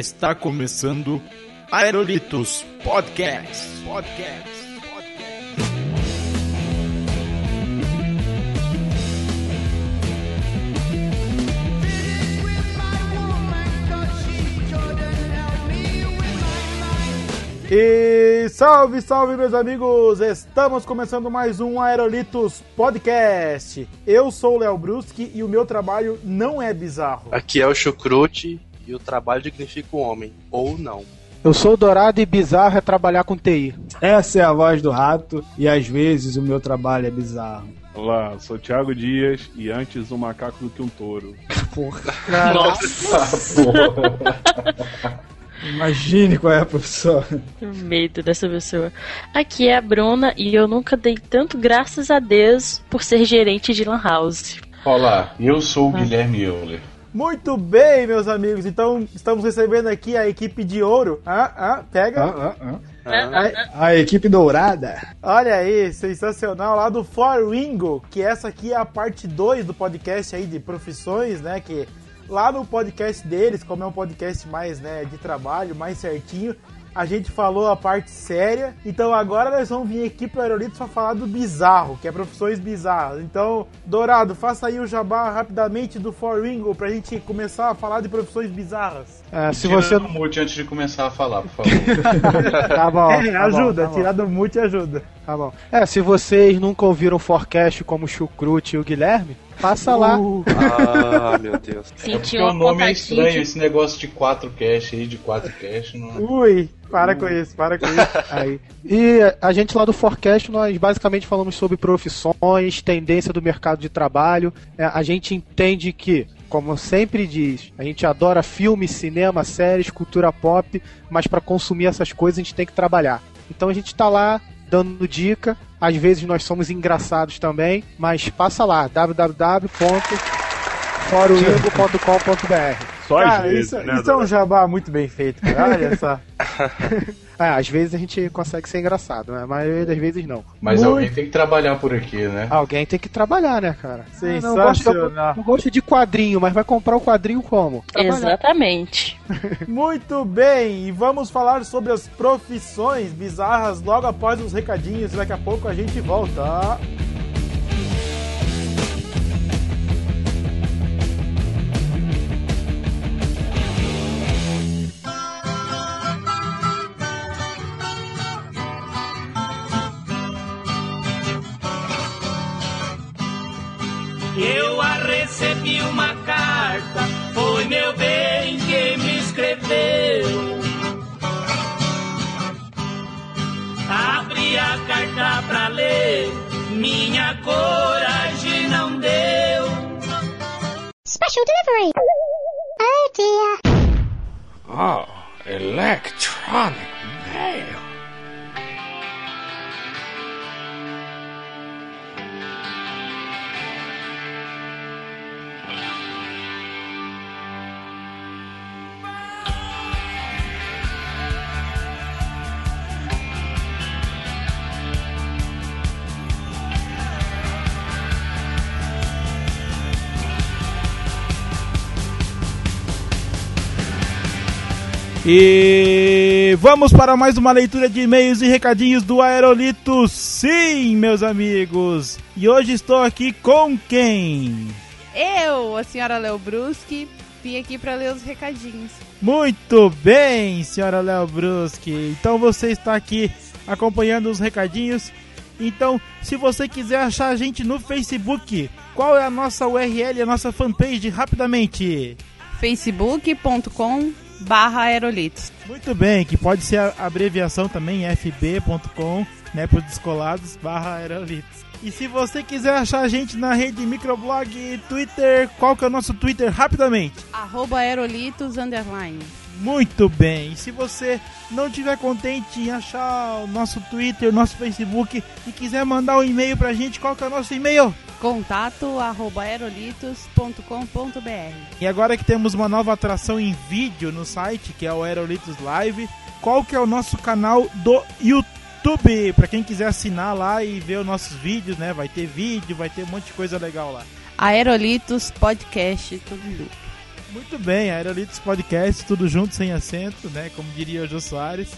Está começando Aerolitos Podcast. Podcast. E salve, salve, meus amigos! Estamos começando mais um Aerolitos Podcast. Eu sou o Léo Bruschi e o meu trabalho não é bizarro. Aqui é o Chucrute e o trabalho dignifica o homem, ou não. Eu sou o Dourado e bizarro é trabalhar com TI. Essa é a voz do rato e às vezes o meu trabalho é bizarro. Olá, sou Thiago Dias e antes um macaco do que um touro. Porra. Nossa! Imagine qual é a profissão. medo dessa pessoa. Aqui é a Bruna e eu nunca dei tanto graças a Deus por ser gerente de Lan House. Olá, eu sou o Guilherme Euler. Muito bem, meus amigos. Então, estamos recebendo aqui a equipe de ouro. Ah, ah, pega. Ah, ah, ah. A equipe dourada. Olha aí, sensacional. Lá do For Wingo, que essa aqui é a parte 2 do podcast aí de profissões, né? Que lá no podcast deles, como é um podcast mais, né, de trabalho, mais certinho, a gente falou a parte séria. Então agora nós vamos vir aqui pro Aerolitos para falar do bizarro, que é profissões bizarras. Então, Dourado, faça aí o jabá rapidamente do For Wingo pra gente começar a falar de profissões bizarras. É, se Tira você o mute antes de começar a falar, por favor. Tá bom. É, tá ajuda, bom, tá tirar do mute ajuda. Tá bom. É, se vocês nunca ouviram o Forecast como o Chucrute e o Guilherme, passa lá. Uh, Ah, meu Deus. É porque Senti o nome é estranho, esse negócio de 4 cash aí, de 4 cash. Não... ui, para com isso, para com isso. Aí. E a gente lá do Forecast, nós basicamente falamos sobre profissões, tendência do mercado de trabalho. É, a gente entende que, como sempre diz, a gente adora filme, cinema, séries, cultura pop, mas para consumir essas coisas a gente tem que trabalhar. Então a gente tá lá dando dica. Às vezes nós somos engraçados também, mas passa lá www.foroingo.com.br. Só às Cara, vezes, isso, né? isso é um jabá muito bem feito, cara. Olha só. É, às vezes a gente consegue ser engraçado, né? mas a maioria das vezes não. Mas Muito. alguém tem que trabalhar por aqui, né? Alguém tem que trabalhar, né, cara? Ah, não, gosto, eu gosto de quadrinho, mas vai comprar o quadrinho como? Trabalhar. Exatamente. Muito bem, e vamos falar sobre as profissões bizarras logo após os recadinhos. Daqui a pouco a gente volta. Eu a recebi uma carta, foi meu bem que me escreveu. Abri a carta pra ler, minha coragem não deu. Special delivery. Oh dear. Oh, electronic mail. E vamos para mais uma leitura de e-mails e recadinhos do Aerolito, sim, meus amigos. E hoje estou aqui com quem? Eu, a senhora Léo Bruschi, vim aqui pra ler os recadinhos. Muito bem, senhora Léo Bruschi. Então você está aqui acompanhando os recadinhos. Então, se você quiser achar a gente no Facebook, qual é a nossa URL, a nossa fanpage, rapidamente? facebook.com barra aerolitos. Muito bem, que pode ser a abreviação também, fb.com, né, para os descolados, barra aerolitos. E se você quiser achar a gente na rede microblog e Twitter, qual que é o nosso Twitter, rapidamente? Arroba aerolitos underline. Muito bem. E se você não estiver contente em achar o nosso Twitter, nosso Facebook e quiser mandar um e-mail pra gente, qual que é o nosso e-mail? Contato arroba aerolitos.com.br. E agora que temos uma nova atração em vídeo no site, que é o Aerolitos Live, qual que é o nosso canal do YouTube? Pra quem quiser assinar lá e ver os nossos vídeos, né? Vai ter vídeo, vai ter um monte de coisa legal lá. Aerolitos Podcast, tudo junto. Muito bem, Aerolitos Podcast, tudo junto, sem acento, né? Como diria o Jô Soares.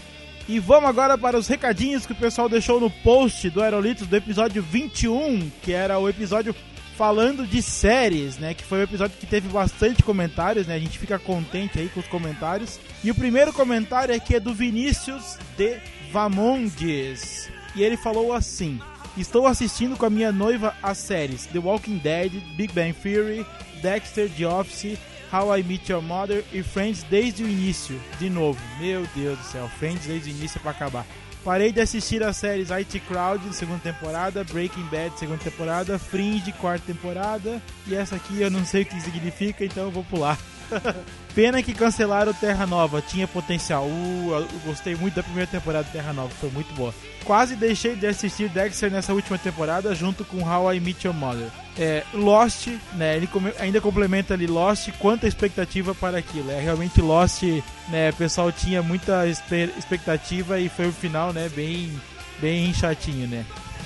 E vamos agora para os recadinhos que o pessoal deixou no post do Aerolitos do episódio 21, que era o episódio falando de séries, né? Que foi um episódio que teve bastante comentários, né? A gente fica contente aí com os comentários. E o primeiro comentário aqui é do Vinícius de Vamondes. E ele falou assim: Estou assistindo com a minha noiva as séries The Walking Dead, Big Bang Theory, Dexter, The Office, How I Meet Your Mother e Friends desde o início. De novo, meu Deus do céu, Friends desde o início para acabar. Parei de assistir as séries IT Crowd, segunda temporada, Breaking Bad, segunda temporada, Fringe, quarta temporada, e essa aqui eu não sei o que significa, então eu vou pular. Pena que cancelaram Terra Nova, tinha potencial. Uh, eu gostei muito da primeira temporada de Terra Nova, foi muito boa. Quase deixei de assistir Dexter nessa última temporada, junto com How I Meet Your Mother. É, Lost, né? Ele come- ainda complementa ali Lost, quanta expectativa para aquilo. É realmente Lost, né? O pessoal tinha muita expectativa e foi o final, né? Bem, bem chatinho, né?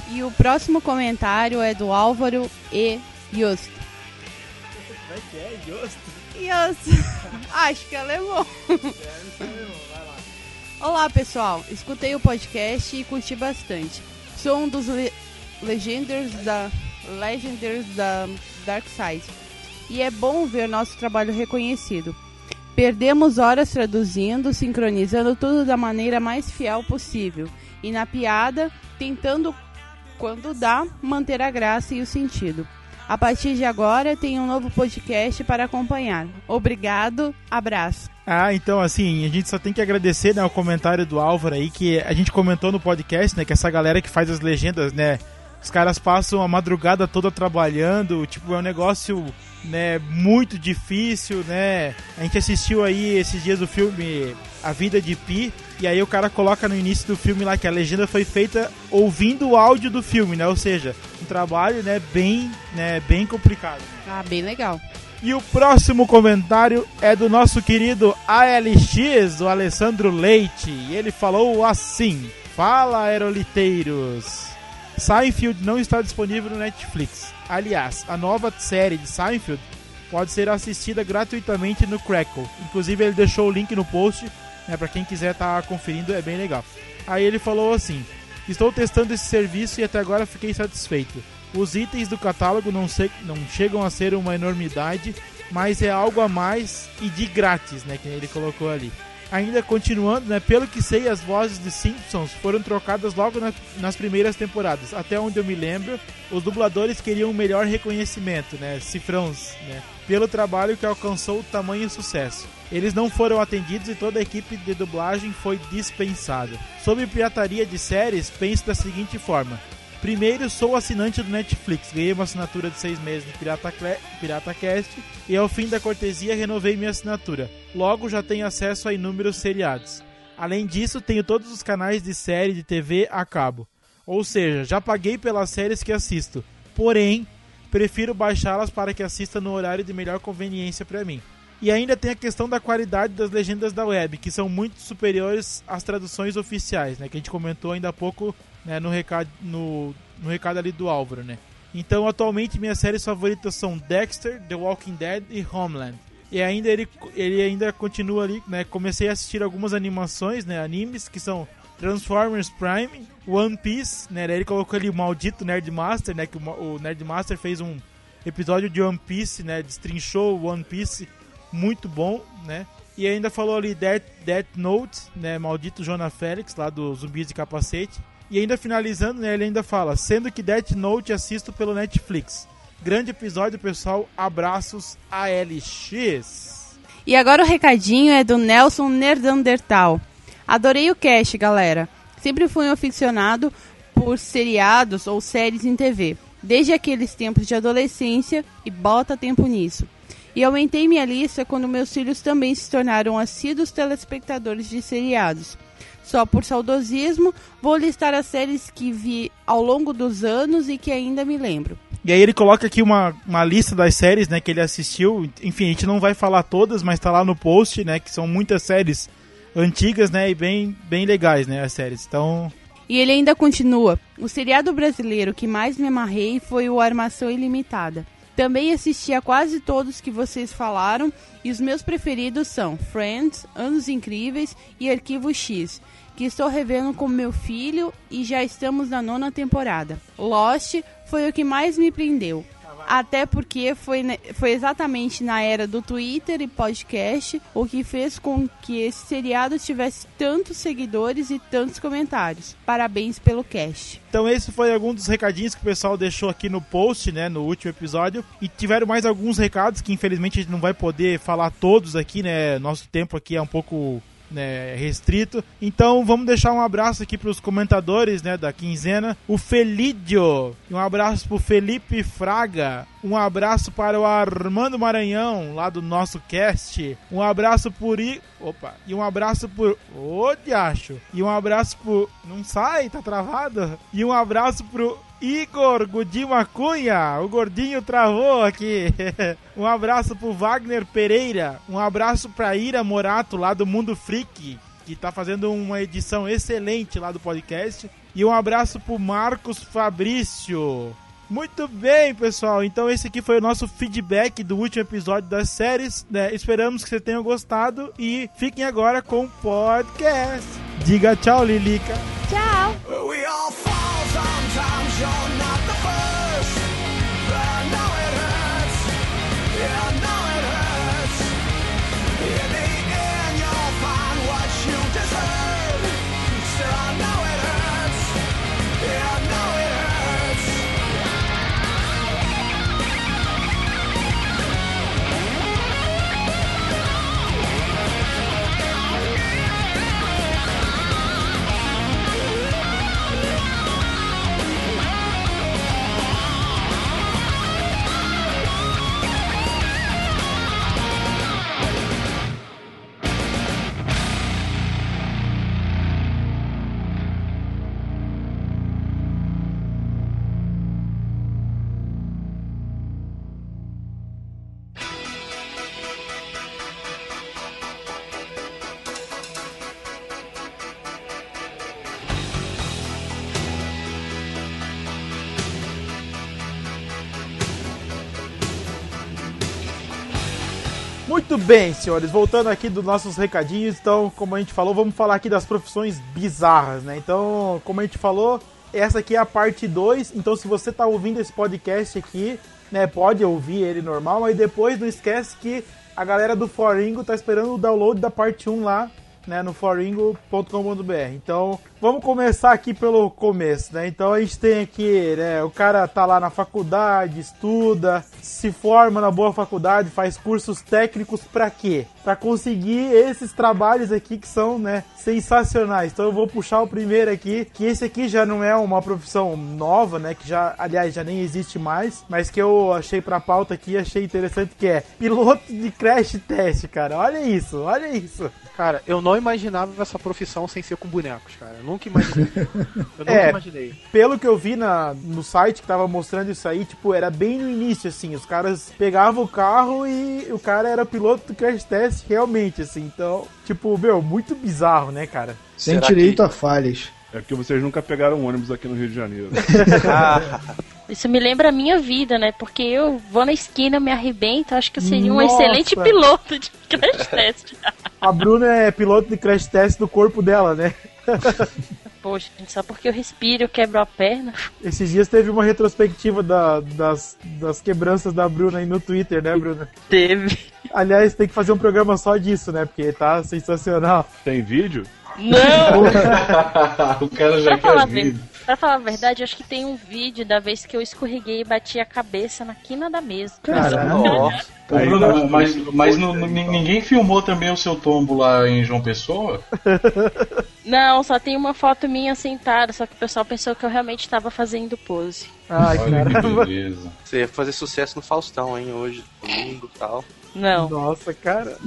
E o próximo comentário é do Álvaro E. Just. Como é que é, Justo? Just. Acho que é alemão. Olá, pessoal. Escutei o podcast e curti bastante. Sou um dos le legenders da Legenders da Dark Side. E é bom ver nosso trabalho reconhecido. Perdemos horas traduzindo, sincronizando tudo da maneira mais fiel possível. E na piada, tentando, quando dá, manter a graça e o sentido. A partir de agora, tem um novo podcast para acompanhar. Obrigado, abraço. Ah, então assim, a gente só tem que agradecer, né, o comentário do Álvaro aí, que a gente comentou no podcast, né, que essa galera que faz as legendas, né, os caras passam a madrugada toda trabalhando, tipo, é um negócio, né, muito difícil, né, a gente assistiu aí esses dias o filme A Vida de Pi, e aí o cara coloca no início do filme lá que a legenda foi feita ouvindo o áudio do filme, né, ou seja, um trabalho, né, bem, né, bem complicado. Ah, bem legal. E o próximo comentário é do nosso querido ALX, o Alessandro Leite. E ele falou assim: Fala, aeroliteiros! Seinfeld não está disponível no Netflix. Aliás, a nova série de Seinfeld pode ser assistida gratuitamente no Crackle. Inclusive, ele deixou o link no post, né, para quem quiser estar conferindo, é bem legal. Aí ele falou assim: Estou testando esse serviço e até agora fiquei satisfeito. Os itens do catálogo não, se- não chegam a ser uma enormidade, mas é algo a mais e de grátis, né? Que ele colocou ali. Ainda continuando, né? Pelo que sei, as vozes de Simpsons foram trocadas logo na- nas primeiras temporadas. Até onde eu me lembro, os dubladores queriam um melhor reconhecimento, né? Cifrões, né? Pelo trabalho que alcançou tamanho sucesso. Eles não foram atendidos e toda a equipe de dublagem foi dispensada. Sobre pirataria de séries, penso da seguinte forma. Primeiro, sou assinante do Netflix, ganhei uma assinatura de seis meses no Pirata, Cle- Pirata Cast e ao fim da cortesia renovei minha assinatura. Logo já tenho acesso a inúmeros seriados. Além disso, tenho todos os canais de série de TV a cabo. Ou seja, já paguei pelas séries que assisto. Porém, prefiro baixá-las para que assista no horário de melhor conveniência para mim. E ainda tem a questão da qualidade das legendas da web, que são muito superiores às traduções oficiais, né? Que a gente comentou ainda há pouco né, no, recado, no, no recado ali do Álvaro, né? Então, atualmente, minhas séries favoritas são Dexter, The Walking Dead e Homeland. E ainda ele, ele ainda continua ali, né? Comecei a assistir algumas animações, né? Animes, que são Transformers Prime, One Piece, né? Daí Ele colocou ali o maldito Nerdmaster, né? Que o, o Nerdmaster fez um episódio de One Piece, né? Destrinchou One Piece, muito bom, né? E ainda falou ali Death, Death Note, né? Maldito Jonah Félix, lá do Zumbis de Capacete. E ainda finalizando, né? Ele ainda fala, sendo que Death Note assisto pelo Netflix. Grande episódio, pessoal. Abraços, ALX. E agora o recadinho é do Nelson Nerdandertal. Adorei o cast, galera. Sempre fui um aficionado por seriados ou séries em TV, desde aqueles tempos de adolescência e bota tempo nisso. E aumentei minha lista quando meus filhos também se tornaram assíduos telespectadores de seriados. Só por saudosismo, vou listar as séries que vi ao longo dos anos e que ainda me lembro. E aí ele coloca aqui uma, uma lista das séries, né, que ele assistiu. Enfim, a gente não vai falar todas, mas tá lá no post, né, que são muitas séries antigas, né, e bem, bem legais, né, as séries. Então, E ele ainda continua. O seriado brasileiro que mais me amarrei foi o Armação Ilimitada. Também assisti a quase todos que vocês falaram e os meus preferidos são Friends, Anos Incríveis e Arquivo X, que estou revendo com meu filho e já estamos na nona temporada. Lost foi o que mais me prendeu. Até porque foi, foi exatamente na era do Twitter e podcast o que fez com que esse seriado tivesse tantos seguidores e tantos comentários. Parabéns pelo cast. Então esse foi algum dos recadinhos que o pessoal deixou aqui no post, né, no último episódio. E tiveram mais alguns recados que infelizmente a gente não vai poder falar todos aqui, né? Nosso tempo aqui é um pouco né, restrito. Então vamos deixar um abraço aqui para os comentadores, né, da quinzena. O Felídio, um abraço pro Felipe Fraga. Um abraço para o Armando Maranhão, lá do nosso cast. Um abraço por I... Opa, e um abraço por Ô, diacho. E um abraço por Não sai, tá travado. E um abraço pro Igor Godinho Cunha, o gordinho travou aqui. um abraço pro Wagner Pereira, um abraço pra Ira Morato lá do Mundo Freak, que tá fazendo uma edição excelente lá do podcast. E um abraço pro Marcos Fabrício. Muito bem, pessoal. Então esse aqui foi o nosso feedback do último episódio das séries. né? Esperamos que vocês tenham gostado e fiquem agora com o podcast. Diga tchau, Lilica. Tchau! John bem, senhores, voltando aqui dos nossos recadinhos, então, como a gente falou, vamos falar aqui das profissões bizarras, né? Então, como a gente falou, essa aqui é a parte 2, então se você tá ouvindo esse podcast aqui, né, pode ouvir ele normal, mas depois não esquece que a galera do Foringo tá esperando o download da parte 1 lá, né, no foringo.com.br. Então, vamos começar aqui pelo começo, né? Então a gente tem aqui, né, o cara tá lá na faculdade, estuda, se forma na boa faculdade, faz cursos técnicos pra quê? Pra conseguir esses trabalhos aqui que são, né, sensacionais. Então eu vou puxar o primeiro aqui, que esse aqui já não é uma profissão nova, né, que já, aliás, já nem existe mais, mas que eu achei pra pauta aqui achei interessante que é piloto de crash test, cara. Olha isso, olha isso. Cara, eu não imaginava essa profissão sem ser com bonecos, cara. Eu nunca imaginei. Eu nunca É. imaginei. Pelo que eu vi na, no site que tava mostrando isso aí, tipo, era bem no início, assim. Os caras pegavam o carro e o cara era piloto do crash test realmente, assim. Então, tipo, meu, muito bizarro, né, cara? Sem Será direito que- a falhas. É porque vocês nunca pegaram um ônibus aqui no Rio de Janeiro. Isso me lembra a minha vida, né? Porque eu vou na esquina, me arrebento, acho que eu seria um Nossa. excelente piloto de crash test. A Bruna é piloto de crash test do corpo dela, né? Poxa, gente, só porque eu respiro, eu quebro a perna. Esses dias teve uma retrospectiva da- das, das quebranças da Bruna aí no Twitter, né, Bruna? Teve. Aliás, tem que fazer um programa só disso, né? Porque tá sensacional. Tem vídeo? Não! o cara já Pra quer ver- vir. Pra falar a verdade, acho que tem um vídeo da vez que eu escorreguei e bati a cabeça na quina da mesa. Nossa. Aí Bruno, tá- mas, mas não- ninguém filmou também o seu tombo lá em João Pessoa? Não, só tem uma foto minha sentada, só que o pessoal pensou que eu realmente estava fazendo pose. Ai, Olha que caramba. beleza. Você ia fazer sucesso no Faustão, hein, hoje, domingo e tal. Não. Nossa, cara.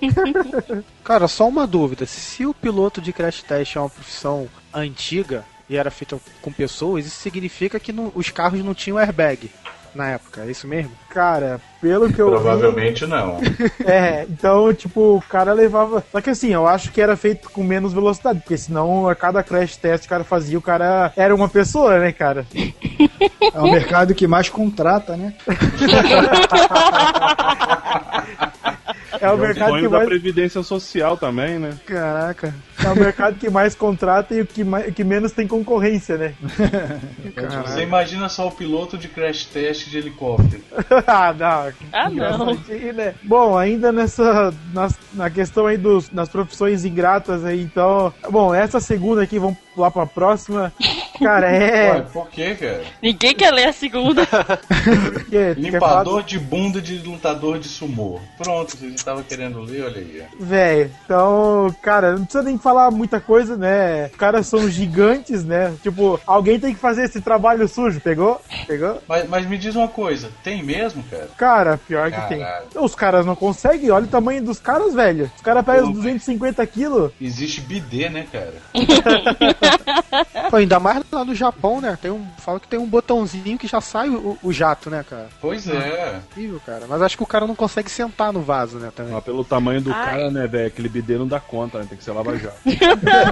Cara, só uma dúvida. Se o piloto de crash test é uma profissão antiga e era feita com pessoas, isso significa que não- os carros não tinham airbag na época, é isso mesmo? Cara, pelo que eu vi... Provavelmente não. É, então, tipo, o cara levava. Só que assim, eu acho que era feito com menos velocidade, porque senão a cada crash test que o cara fazia, o cara era uma pessoa, né, cara? É o mercado que mais contrata, né? É o mercado que sonho da mais, Previdência Social também, né? Caraca. é o mercado que mais contrata e o que, mais, que menos tem concorrência, né? Você imagina só o piloto de crash test de helicóptero. ah, não. Ah, não. Né? Bom, ainda nessa nas- na questão aí dos, das profissões ingratas aí, então, bom, essa segunda aqui vamos pular pra próxima. Cara, é Ué, por quê, cara? Ninguém quer ler a segunda. Limpador de bunda de lutador de sumô. Pronto, vocês estavam querendo ler, olha aí. Velho, então, cara, não precisa nem falar muita coisa, né? Os caras são gigantes, né? Tipo, alguém tem que fazer esse trabalho sujo, pegou? Pegou? Mas, mas me diz uma coisa, tem mesmo, cara? Cara, pior que Caralho. tem. Os caras não conseguem, olha o tamanho dos caras, velho. Os caras pegam Pô, os 250 quilos. Existe bidê, né, cara? Pô, ainda mais lá no Japão, né? Tem um, fala que tem um botãozinho que já sai o, o jato, né, cara? Pois é. Incrível, cara. Mas acho que o cara não consegue sentar no vaso, né, também. Mas pelo tamanho do Ai. cara, né, velho? Aquele bidê não dá conta, né? Tem que ser lava-jato.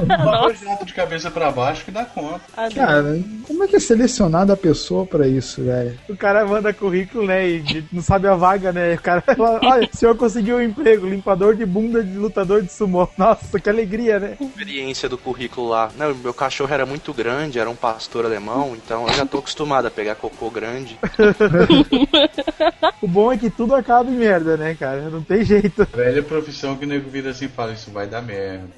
Lava jato de cabeça pra baixo que dá conta. Ah, não. Cara, como é que é selecionada a pessoa pra isso, velho? O cara manda currículo, né? E não sabe a vaga, né? O cara fala, olha, o senhor conseguiu um emprego, limpador de bunda de lutador de sumô. Nossa, que alegria, né? experiência do currículo lá. Não, meu cachorro era muito grande, era um pastor alemão, então eu já tô acostumado a pegar cocô grande. O bom é que tudo acaba em merda, né, cara? Não tem jeito. Velha profissão que o nego vira assim e fala, isso vai dar merda.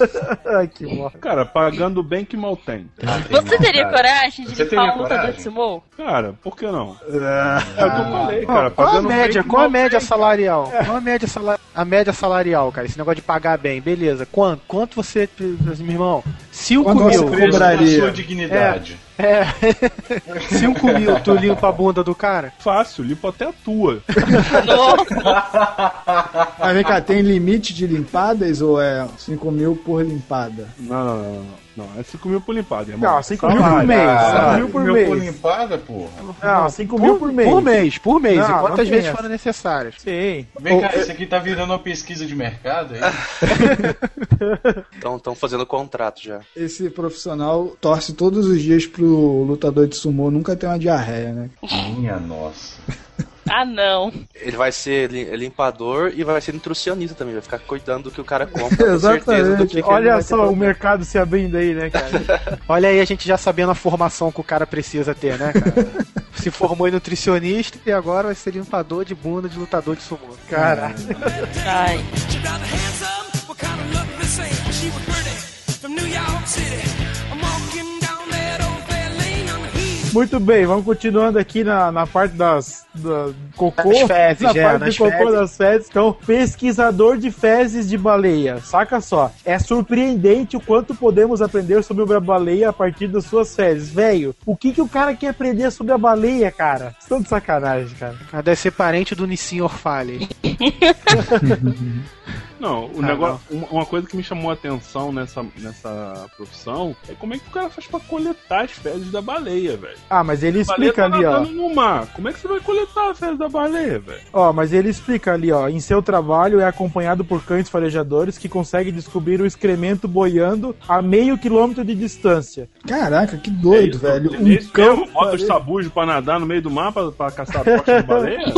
Ai, que. Cara, pagando bem que mal tem. Ah, tem Você não, teria cara. coragem de Você limpar um lutador de sumô? Cara, por que não? É o que eu falei, cara. Qual a média? Qual a mal média tem. salarial? Qual a média, sala- a média salarial, cara? Esse negócio de pagar bem, beleza. Quanto? Quanto você, meu irmão? 5 Quanto mil. cobraria? sua dignidade. É. 5 mil, tu limpa a bunda do cara? Fácil, limpo até a tua. Mas vem cá, tem limite de limpadas ou é 5 mil por limpada? Não, não, não, não. É 5 mil por limpada, irmão. Não, 5 mil por mês. 5 mil por Meu por mês. limpada, porra. Não, 5 mil por mês. Por mês, por mês. Não, e quantas vezes forem necessárias. Sim. Vem cá, isso aqui tá virando uma pesquisa de mercado aí? Então estão fazendo contrato já. Esse profissional torce todos os dias pro lutador de sumô nunca ter uma diarreia, né? Minha nossa. Ah, não. Ele vai ser li- limpador e vai ser nutricionista também, vai ficar cuidando do que o cara come. pra ter certeza do Exatamente. que que ele Olha só o problema. mercado se abrindo aí, né, cara? Olha aí a gente já sabendo a formação que o cara precisa ter, né, cara? Se formou em nutricionista e agora vai ser limpador de bunda de lutador de sumô. Caralho. Ai. She was pretty from New York City. Muito bem, vamos continuando aqui na, na parte das da, cocô. Das fezes, na é, parte das do cocô fezes. das fezes. Então, pesquisador de fezes de baleia. Saca só. É surpreendente o quanto podemos aprender sobre a baleia a partir das suas fezes. Velho, o que, que o cara quer aprender sobre a baleia, cara? Estão de sacanagem, cara. Ah, Deve ser parente do Nissin Orfale. Não, o Ah, negócio. Uma, uma coisa que me chamou a atenção nessa, nessa profissão é como é que o cara faz pra coletar as fezes da baleia, velho. Ah, mas ele A explica tá ali, ó. nadando no mar. Como é que você vai coletar as fezes da baleia, velho? Ó, mas ele explica ali, ó. Em seu trabalho é acompanhado por cães farejadores que conseguem descobrir o excremento boiando a meio quilômetro de distância. Caraca, que doido, É velho. isso, Um esse cão. mesmo? Bota os sabujos pra nadar no meio do mar pra, pra caçar a tocha de baleia?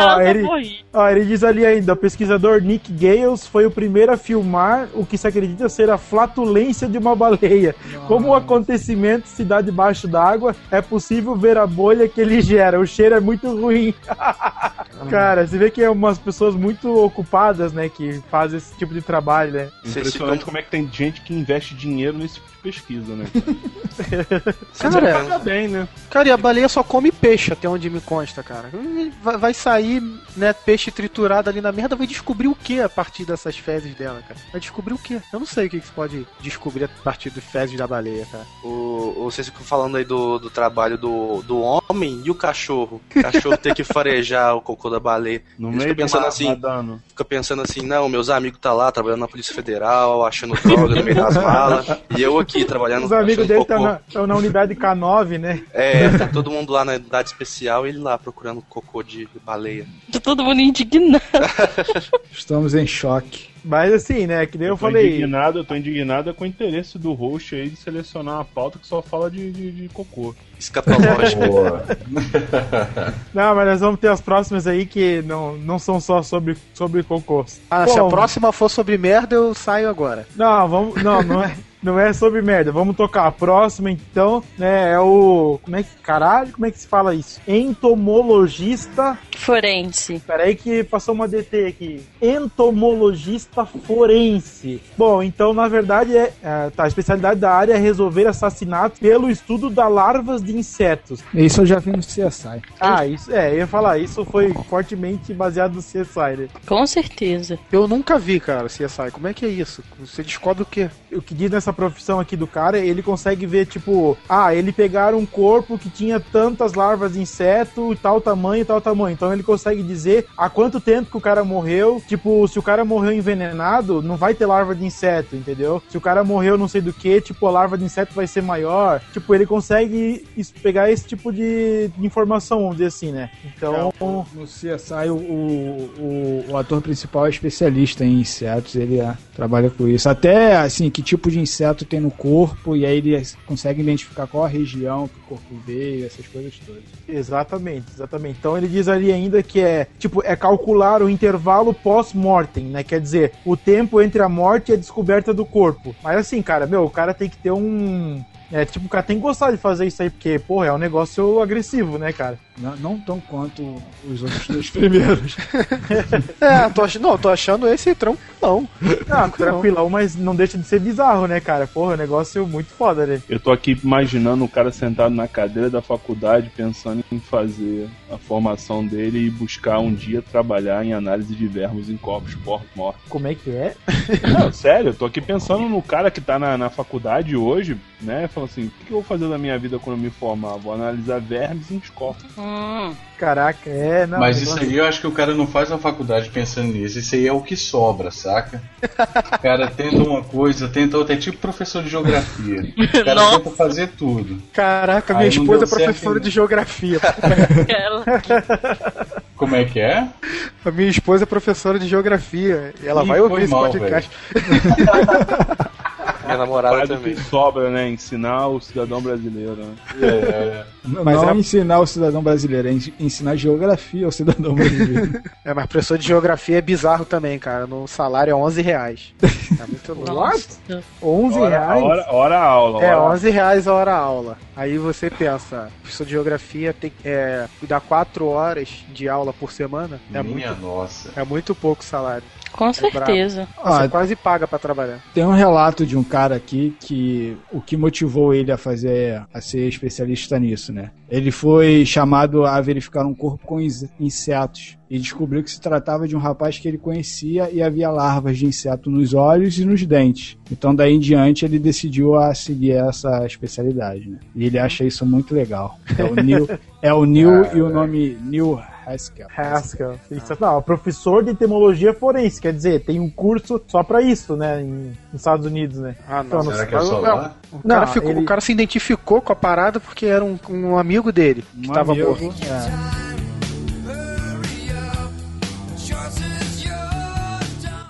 Tá ele-. Ó, ele diz ali ainda, o pesquisador Nick Gales foi o primeiro a filmar o que se acredita ser a flatulência de uma baleia. Como o acontecimento se dá debaixo d'água, é possível ver a bolha que ele gera. O cheiro é muito ruim. Cara, você vê que é umas pessoas muito ocupadas, né, que fazem esse tipo de trabalho, né? Impressionante como é que tem gente que investe dinheiro nesse tipo de pesquisa, né? Cara, Tá bem, né? cara, e a baleia só come peixe, até onde me consta, cara. Vai, sair, né, peixe triturado ali na merda, vai descobrir o que a partir dessas fezes dela, cara? Vai descobrir o que? Eu não sei o que que você pode descobrir a partir das fezes da baleia, cara. O, vocês ficam falando aí do, do trabalho do, do homem e o cachorro. O cachorro ter que farejar o cocô da baleia. No Ele meio fica do pensando mar, assim, nadando. fica pensando assim, não, meus amigos tá lá trabalhando na Polícia Federal, achando droga no meio das malas, e eu aqui trabalhando Os amigos dele cocô. estão na, na unidade K9, né? É, tá todo mundo lá na unidade especial e ele lá procurando cocô de baleia. Tá todo mundo indignado. Estamos em choque. Mas assim, né, que nem eu, Eu tô falei. indignado, eu tô indignado com o interesse do host aí de selecionar uma pauta que só fala de, de, de cocô. Escatológico. Não, mas nós vamos ter as próximas aí que não, não são só sobre, sobre cocôs. Ah, se a Bom, próxima for sobre merda, eu saio agora. Não, vamos. Não, não é. Não é sobre merda, vamos tocar a próxima então, né? É o. Como é que. Caralho, como é que se fala isso? Entomologista. Forense. Peraí que passou uma DT aqui. Entomologista forense. Bom, então na verdade é, é, tá, a especialidade da área é resolver assassinatos pelo estudo da larvas de insetos. Isso eu já vi no CSI. Ah, isso é, eu ia falar, isso foi fortemente baseado no CSI, né? Com certeza. Eu nunca vi, cara, CSI. Como é que é isso? Você descobre o quê? o que diz nessa profissão aqui do cara, ele consegue ver, tipo, ah, ele pegaram um corpo que tinha tantas larvas de inseto, tal tamanho, tal tamanho. Então ele consegue dizer há quanto tempo que o cara morreu. Tipo, se o cara morreu envenenado, não vai ter larva de inseto, entendeu? Se o cara morreu não sei do que, tipo, a larva de inseto vai ser maior. Tipo, ele consegue pegar esse tipo de de informação, vamos dizer assim, né? Então, No CSI, o, o, o ator principal é especialista em insetos, ele é, trabalha com isso. Até, assim, que tipo de inseto tem no corpo, e aí ele consegue identificar qual a região que o corpo veio, essas coisas todas. Exatamente, exatamente. Então ele diz ali ainda que é, tipo, é calcular o intervalo pós-mortem, né? Quer dizer, o tempo entre a morte e a descoberta do corpo. Mas assim, cara, meu, o cara tem que ter um. É, tipo, o cara tem que gostar de fazer isso aí, porque, porra, é um negócio agressivo, né, cara? Não, não tão quanto os outros dois primeiros. É, tô ach... não, tô achando esse tranquilão. Ah, tranquilão, mas não deixa de ser bizarro, né, cara? Porra, é um negócio muito foda, né? Eu tô aqui imaginando o cara sentado na cadeira da faculdade pensando em fazer a formação dele e buscar um dia trabalhar em análise de vermes em corpos mortos. Como é que é? Não, sério, eu tô aqui pensando no cara que tá na, na faculdade hoje, né? Falando assim, o que eu vou fazer da minha vida quando eu me formar? Vou analisar vermes em corpos. Hum, Caraca, é, não. Mas isso aí eu acho que o cara não faz a faculdade pensando nisso. Isso aí é o que sobra, saca? O cara tenta uma coisa, tenta outra. É tipo professor de geografia. O cara Nossa. tenta fazer tudo. Caraca, Aí minha esposa é certo professora ainda. de geografia. Como é que é? A minha esposa é professora de geografia. E ela Ih, vai ouvir esse mal, podcast. Minha namorada também. que sobra, né? Ensinar o cidadão brasileiro, né? É, Mas não é- ensinar o cidadão brasileiro, é en- ensinar geografia ao cidadão brasileiro. É, mas professor de geografia é bizarro também, cara. No salário é 11 reais. É muito louco. Nossa. 11 Hora, reais? hora, hora aula. É, hora- 11 reais a hora aula. Aí você pensa, professor de geografia tem que é, dar 4 horas de aula por semana. É minha muito, nossa. é muito pouco salário. Com certeza. Você Ah, quase paga pra trabalhar. Tem um relato de um cara aqui que o que motivou ele a fazer a ser especialista nisso, né? Ele foi chamado a verificar um corpo com ins- insetos e descobriu que se tratava de um rapaz que ele conhecia e havia larvas de inseto nos olhos e nos dentes. Então daí em diante ele decidiu a seguir essa especialidade, né? E ele acha isso muito legal. É o Neil, é o Neil e o nome Neil Haskell. Haskell. Sensacional. Professor de entomologia forense, quer dizer, tem um curso só pra isso, né, em, nos Estados Unidos, né? Ah, Então, Será não- que é só Não, lá? O cara, Não, ficou- ele- o cara se identificou com a parada porque era um, um amigo dele que Um estava morto. é.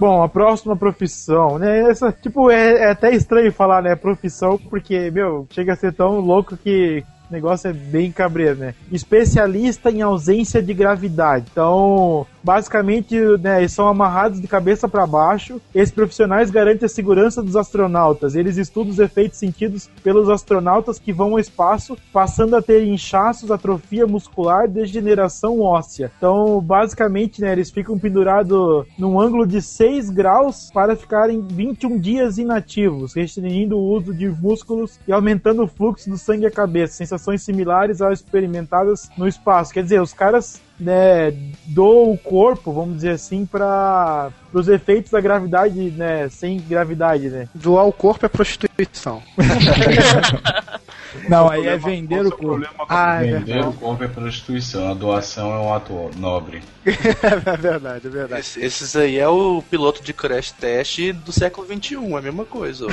Bom, a próxima profissão, né? Essa, tipo, é, é até estranho falar, né? Profissão, porque, meu, chega a ser tão louco que o negócio é bem cabreiro, né? Especialista em ausência de gravidade. Então, basicamente, né, são amarrados de cabeça para baixo. Esses profissionais garantem a segurança dos astronautas. Eles estudam os efeitos sentidos pelos astronautas que vão ao espaço, passando a ter inchaços, atrofia muscular, degeneração óssea. Então, basicamente, né, eles ficam pendurados num ângulo de 6 graus para ficarem 21 dias inativos, restringindo o uso de músculos e aumentando o fluxo do sangue à cabeça. Sensações similares às experimentadas no espaço. Quer dizer, os caras né, doam o corpo, vamos dizer assim, para os efeitos da gravidade, né, sem gravidade, né? Doar o corpo é prostituição. Não, aí é vender o corpo. Ah, é Vender o corpo é prostituição. A doação é um ato nobre. É verdade, é verdade. Esse- esses aí é o piloto de crash test do século XXI, é a mesma coisa.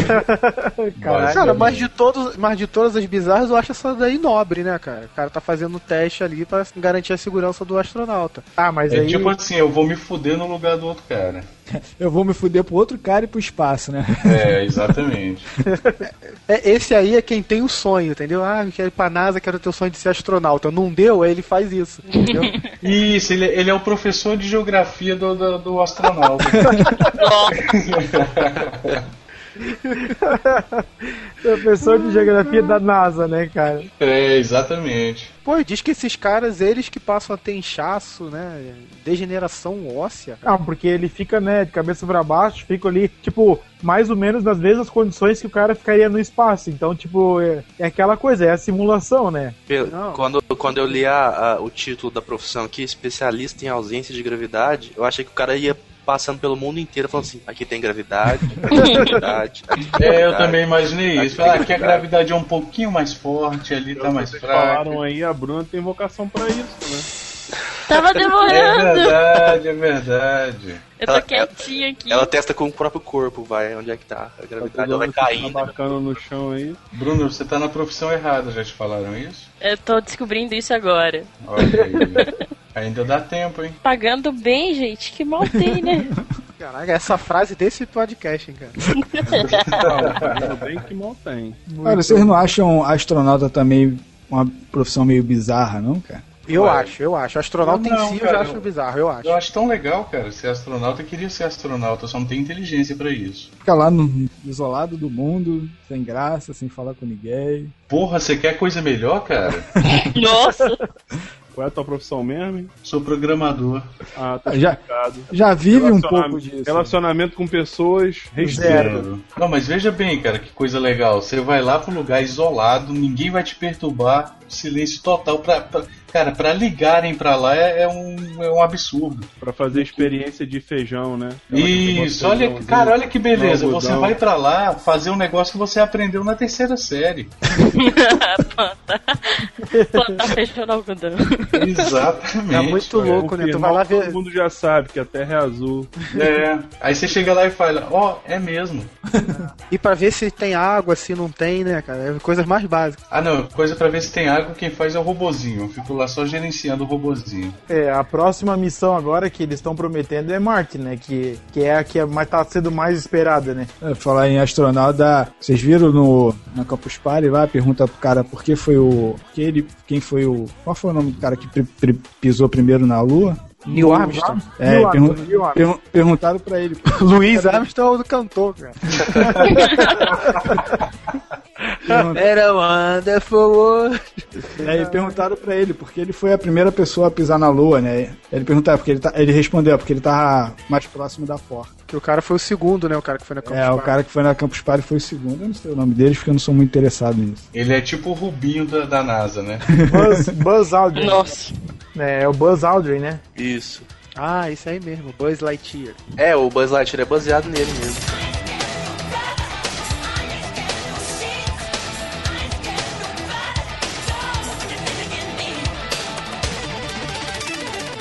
Caralho. Cara, mas de, todos, mas de todas as bizarras, eu acho essa daí nobre, né, cara? O cara tá fazendo teste ali pra garantir a segurança do astronauta. Ah, mas É aí. tipo assim, eu vou me fuder no lugar do outro cara. Eu vou me fuder pro outro cara e pro espaço, né? É, exatamente. É, esse aí é quem tem o sonho, entendeu? Ah, eu quero ir pra NASA, quero ter o sonho de ser astronauta. Não deu, aí ele faz isso, entendeu? Isso, ele, ele é o professor de geografia do, do, do astronauta. Professor de geografia da NASA, né, cara? é, exatamente. Pô, e diz que esses caras, eles que passam a ter inchaço, né? Degeneração óssea. Ah, porque ele fica, né, de cabeça pra baixo, fica ali, tipo, mais ou menos nas mesmas condições que o cara ficaria no espaço. Então, tipo, é, é aquela coisa, é a simulação, né? Não. Quando, quando eu li a- a- o título da profissão aqui, especialista em ausência de gravidade, eu achei que o cara ia passando pelo mundo inteiro falando assim, aqui tem gravidade, aqui tem gravidade. Aqui tem É, eu também imaginei isso. Aqui Ah, tem aqui a gravidade é um pouquinho mais forte, ali tá mais Vocês fraca. falaram aí, a Bruna tem vocação pra isso, né? Tava É demorando. verdade, é verdade. Eu tô Ela- quietinha aqui. Ela testa com o próprio corpo, vai, onde é que tá. A Tá gravidade ela vai tá caindo. bacana no chão aí. Bruno, você tá na profissão errada, já te falaram isso? Eu tô descobrindo isso agora. Olha aí. Ainda dá tempo, hein? Pagando bem, gente, que mal tem, né? Caraca, essa frase desse podcast, hein, cara. Bem que mal tem. Olha, vocês não acham astronauta também uma profissão meio bizarra, não, cara? Eu Ué. acho, eu acho. Astronauta Não, em si eu cara, já acho eu- bizarro, eu acho. Eu acho tão legal, cara, ser astronauta. Eu queria ser astronauta, só não tenho inteligência pra isso. Fica lá no, isolado do mundo, sem graça, sem falar com ninguém. Porra, você quer coisa melhor, cara? Nossa! Qual é a tua profissão mesmo? Sou programador. Ah, tá Já- explicado. Já vive um pouco disso. Relacionamento com pessoas restrito. Não, mas veja bem, cara, que coisa legal. Você vai lá pro lugar isolado, ninguém vai te perturbar, silêncio total. Pra, pra- cara, pra ligarem pra lá é, é um, é um absurdo. Pra fazer experiência de feijão, né? Isso, olha, cara, olha que beleza. Você vai pra lá fazer um negócio que você aprendeu na terceira série. Plantar. Plantar feijão no algodão. Exatamente. É muito louco, né? Tu vai lá ver. Todo mundo já sabe que a Terra é azul. É. Aí você chega lá e fala, ó, é mesmo. E pra ver se tem água, se não tem, né, cara? É coisas mais básicas. Ah não, coisa pra ver se tem água, quem faz é o robozinho. Eu fico lá só gerenciando o robozinho. É, a próxima missão agora que eles estão prometendo é Marte, né? Que, que é a que é, mais, tá sendo mais esperada, né? É, falar em astronauta, vocês viram no na Campus Party lá, pergunta pro cara por que foi o. Que ele, quem foi o. Qual foi o nome do cara que pri- pri- pisou primeiro na Lua? Neil Armstrong. É, Neil pergun- Armstrong, Neil Armstrong. pergun- perguntaram pra ele. Luiz Armstrong é o do cantor, cara. Era wonderful world. Aí perguntaram pra ele porque ele foi a primeira pessoa a pisar na Lua, né? Ele perguntou, porque ele, tá, ele respondeu, "É porque ele tava mais próximo da porta. Que o cara foi o segundo, né? O cara que foi na Campus É, o Party. cara que foi na Campus Party foi o segundo. Eu não sei o nome deles porque eu não sou muito interessado nisso. Ele é tipo o Rubinho da, da NASA, né? Buzz, Buzz Aldrin. Nossa. É, é o Buzz Aldrin, né? Isso. Ah, isso aí mesmo, Buzz Lightyear. É, o Buzz Lightyear é baseado nele mesmo.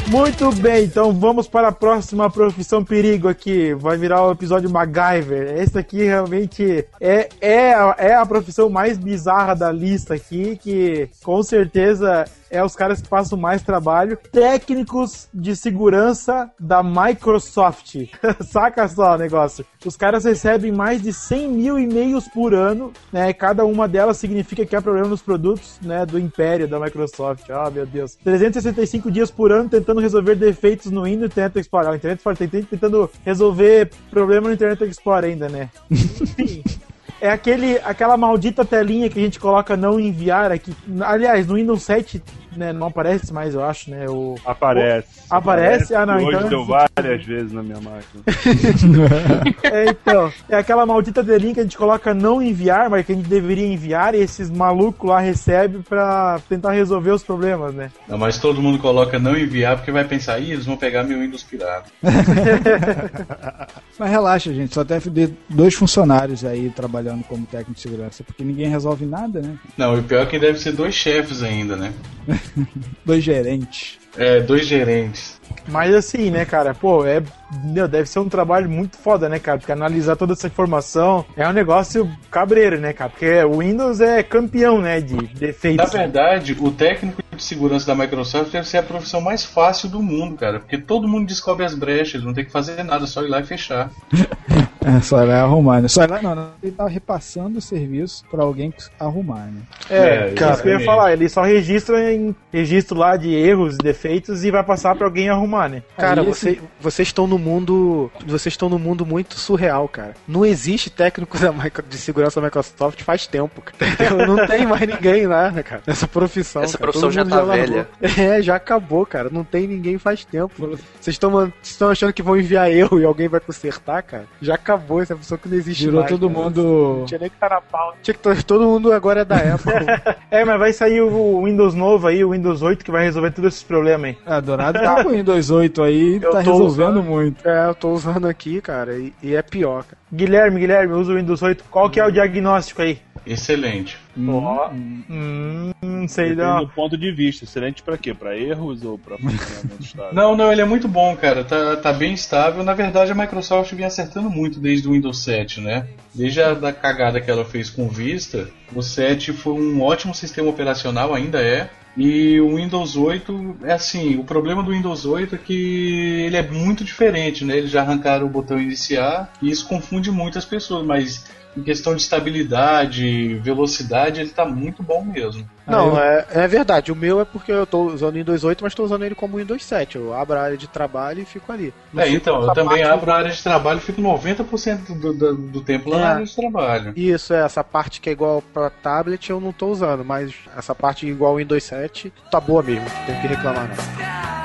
Muito bem, então vamos para a próxima profissão perigo aqui. Vai virar o episódio MacGyver. Esse aqui realmente é, é, é a profissão mais bizarra da lista aqui, que com certeza é os caras que passam mais trabalho. Técnicos de segurança da Microsoft. Saca só o negócio. Os caras recebem mais de 100 mil e-mails por ano, né? Cada uma delas significa que há problema nos produtos, né? Do império da Microsoft. Ah, meu Deus. 365 dias por ano tentando resolver defeitos no Windows Internet Explorer. O Internet Explorer tem- tem- tentando resolver problema no Internet Explorer ainda, né? Enfim. É aquele, aquela maldita telinha que a gente coloca não enviar aqui. Aliás, no Windows 7 né, não aparece mais, eu acho, né? O... Aparece. Aparece? Ah, não, Hoje então- deu várias vezes na minha máquina. É, então, é aquela maldita telinha que a gente coloca não enviar, mas que a gente deveria enviar e esses malucos lá recebem pra tentar resolver os problemas, né? Não, mas todo mundo coloca não enviar porque vai pensar, ih, eles vão pegar meu Windows pirata. Mas relaxa, gente, só deve ter dois funcionários aí trabalhando como técnico de segurança, porque ninguém resolve nada, né? Não, e o pior é que deve ser dois chefes ainda, né? Dois gerentes. É, dois gerentes. Mas assim, né, cara, pô, é. Meu, deve ser um trabalho muito foda, né, cara? Porque analisar toda essa informação é um negócio cabreiro, né, cara? Porque o Windows é campeão, né, de Na defeitos. verdade, o técnico de segurança da Microsoft deve ser a profissão mais fácil do mundo, cara. Porque todo mundo descobre as brechas, não tem que fazer nada, só ir lá e fechar. É, só ir lá arrumar, né? Só ir lá, não, não. Ele tá repassando o serviço pra alguém arrumar, né? É, É, cara, isso que eu ia falar, ele só registra em registro lá de erros, defeitos e vai passar pra alguém arrumar, né? Cara, Aí você- vocês estão no mundo. Vocês estão no mundo muito surreal, cara. Não existe técnico da micro- de segurança da Microsoft faz tempo, cara. Não tem mais ninguém lá, né, cara? Nessa profissão. Essa cara. profissão Todo já tá largou. velha. É, já acabou, cara. Não tem ninguém faz tempo. Vocês estão man- vocês estão achando que vão enviar eu e alguém vai consertar, cara? Já acabou essa profissão que não existe Virou mais. todo cara. mundo. Não tinha nem que estar na pauta. Tinha que to- todo mundo agora é da Apple. É, mas vai sair o Windows novo aí, o Windows 8, que vai resolver todos esses problemas aí. Ah, Dourado tá com o Windows 8 aí, Eu tá resolvendo usando. muito. é, eu tô usando aqui, cara, e, e é pior, cara. Guilherme, Guilherme, usa o Windows 8. Qual que é o diagnóstico aí? Excelente. Ó, hum, sei Depende não. do ponto de vista. Excelente pra quê? Pra erros ou funcionamento estável? Não, não, ele é muito bom, cara. Tá, tá bem estável. Na verdade, a Microsoft vem acertando muito desde o Windows 7, né? Desde a da cagada que ela fez com o Vista, o 7 foi um ótimo sistema operacional, ainda é. E o Windows 8 é assim, o problema do Windows 8 é que ele é muito diferente, né? Eles já arrancaram o botão iniciar e isso confunde muito as pessoas, mas em questão de estabilidade, velocidade, ele tá muito bom mesmo. Não, é, é verdade. O meu é porque eu tô usando o Windows 8, mas tô usando ele como Windows 7. Eu abro a área de trabalho e fico ali. Não É, fico então, eu também parte- abro a área de trabalho e fico 90% do, do, do tempo lá na É. área de trabalho. Isso, é, essa parte que é igual pra tablet eu não tô usando, mas essa parte igual ao Windows 7 tá boa mesmo, não tem que reclamar não.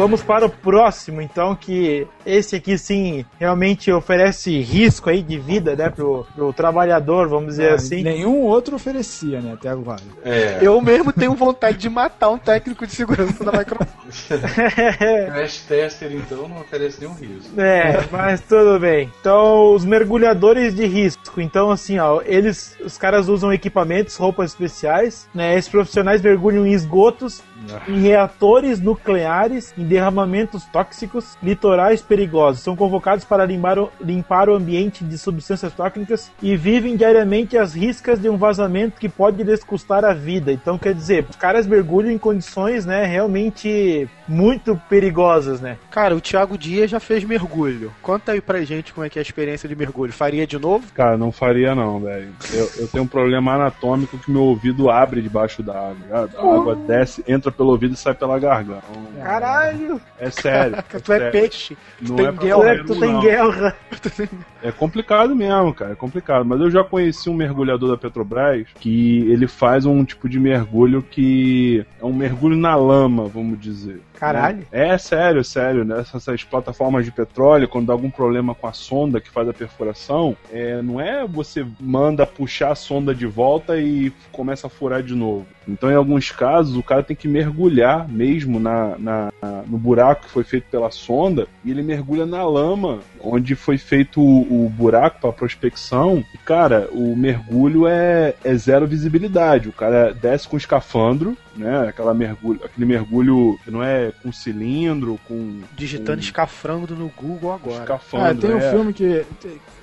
Vamos para o próximo, então, que esse aqui sim realmente oferece risco aí de vida, né, pro, pro trabalhar vamos dizer Ah, assim. Nenhum outro oferecia, né, até agora. É. Eu mesmo tenho vontade de matar um técnico de segurança da Microsoft. Crash Tester, então, não oferece nenhum risco. É, mas tudo bem. Então, os mergulhadores de risco. Então, assim, ó, eles, os caras usam equipamentos, roupas especiais, né? Esses profissionais mergulham em esgotos, em reatores nucleares, em derramamentos tóxicos, litorais perigosos. São convocados para limpar o, limpar o ambiente de substâncias tóxicas e vivem diariamente às riscas de um vazamento que pode lhes custar a vida. Então, quer dizer, os caras mergulham em condições, né, realmente muito perigosas, né? Cara, o Thiago Dias já fez mergulho. Conta aí pra gente como é que é a experiência de mergulho. Faria de novo? Cara, não faria não, velho. Eu, eu tenho um problema anatômico que meu ouvido abre debaixo da água. A água desce, entra pelo ouvido e sai pela garganta. Então, Caralho! É sério. tu é sério. peixe. Não tem é guerra, Tu, é- tu tem guerra. É complicado mesmo, cara, é complicado. Mas eu já conheci um mergulhador da Petrobras que ele faz um tipo de mergulho que é um mergulho na lama, vamos dizer. Caralho. É sério, sério. Nessas essas plataformas de petróleo, quando dá algum problema com a sonda que faz a perfuração, é, não é você manda puxar a sonda de volta e começa a furar de novo. Então, em alguns casos, o cara tem que mergulhar mesmo na, na- na- no buraco que foi feito pela sonda e ele mergulha na lama onde foi feito o, o buraco para prospecção. E, cara, o mergulho é, é zero visibilidade. O cara desce com escafandro, né? Aquela mergulho, aquele mergulho que não é com cilindro, com Digitando com escafrango no Google agora. escafandro. Ah, tem um é. filme que.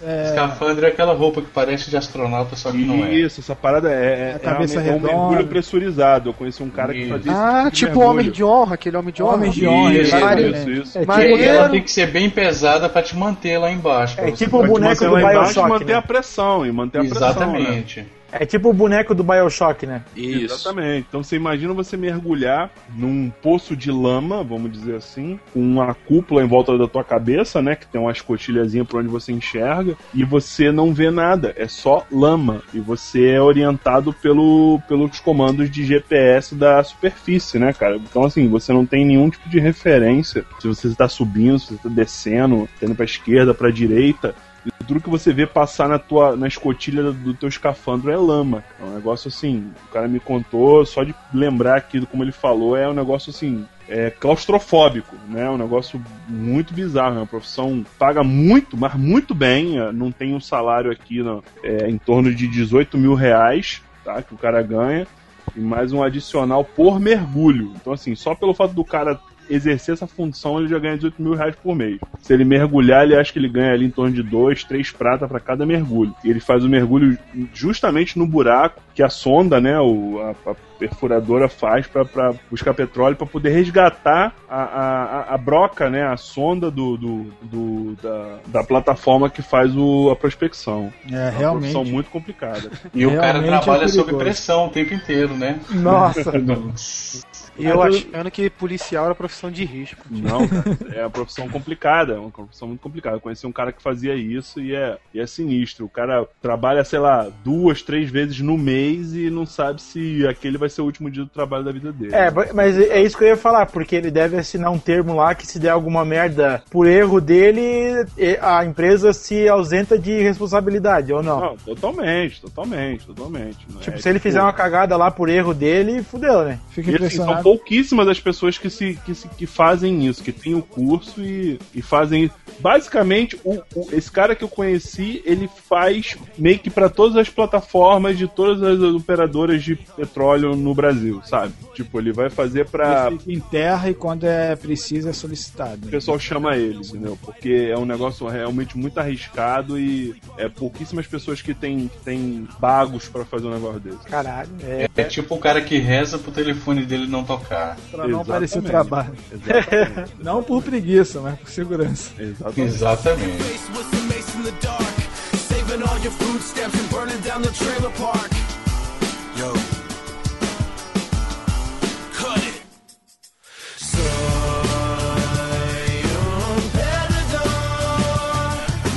É, Escafandro é aquela roupa que parece de astronauta, só que não é. Isso, essa parada é, é, A cabeça é, um redonda. mergulho pressurizado. Eu conheci um cara que Isso. fazia esse Ah, tipo tipo mergulho. Homem de Honra, aquele Homem de Honra. Homem de honra, Isso, exatamente. isso, isso. É tipo, Maneiro. Ela tem que ser bem pesada pra te manter lá embaixo. É tipo o boneco manter do lá embaixo e Bioshock, manter né? a pressão e manter a pressão. né? É tipo o boneco do Bioshock, né? Isso. Exatamente. Então você imagina você mergulhar num poço de lama, vamos dizer assim, com uma cúpula em volta da tua cabeça, né? Que tem uma escotilhazinha por onde você enxerga, e você não vê nada, é só lama. E você é orientado pelo, pelos comandos de GPS da superfície, né, cara? Então, assim, você não tem nenhum tipo de referência se você está subindo, se você está descendo, indo pra esquerda, pra direita. E tudo que você vê passar na tua na escotilha do, teu escafandro é lama. É um negócio assim, o cara me contou, só de lembrar aqui como ele falou, é um negócio assim, é claustrofóbico, né? É um negócio muito bizarro, é uma profissão paga muito, mas muito bem. é, Não tem um salário aqui não, é, em torno de 18 mil reais, tá? Que o cara ganha. E mais um adicional por mergulho. Então, assim, só pelo fato do cara exercer essa função, ele já ganha 18 mil reais por mês. Se ele mergulhar, ele acha que ele ganha ali em torno de 2, 3 prata para cada mergulho. E ele faz o mergulho justamente no buraco que a sonda, né, o, a, a perfuradora faz para buscar petróleo para poder resgatar a, a, a broca, né, a sonda do, do, do- da, da plataforma que faz o, a prospecção. É, uma realmente. profissão muito complicada. E o cara Realmente é trabalha sob perigoso. pressão o tempo inteiro, né? Nossa. E eu achando que policial era profissão de risco. Não, cara, é uma profissão complicada, é uma profissão muito complicada. Eu conheci um cara que fazia isso e é, e é sinistro. O cara trabalha, sei lá, duas, três vezes no mês e não sabe se aquele vai ser o último dia do trabalho da vida dele. É, mas é isso que eu ia falar, porque ele deve assinar um termo lá que se der alguma merda por erro dele, a empresa se ausenta de responsabilidade, ou não? Não, totalmente, totalmente, totalmente. Não Tipo, é, se ele fizer uma cagada lá por erro dele, fudeu, né? Fica assim, impressionado. Pouquíssimas as pessoas que, se, que, se, que fazem isso, que têm o curso e, e fazem. Basicamente, o, o- esse cara que eu conheci, ele faz meio que para todas as plataformas de todas as operadoras de petróleo no Brasil, sabe? Tipo, ele vai fazer pra. Ele fica em terra e quando é preciso é solicitado. O pessoal chama ele, entendeu? Porque é um negócio realmente muito arriscado e é pouquíssimas pessoas que têm, que têm bagos pra fazer um negócio desse. Caralho. É. É tipo o cara que reza pro telefone dele não tocar. Pra não Exatamente. aparecer trabalho. Exatamente. Não por preguiça, mas por segurança. Exatamente. Exatamente.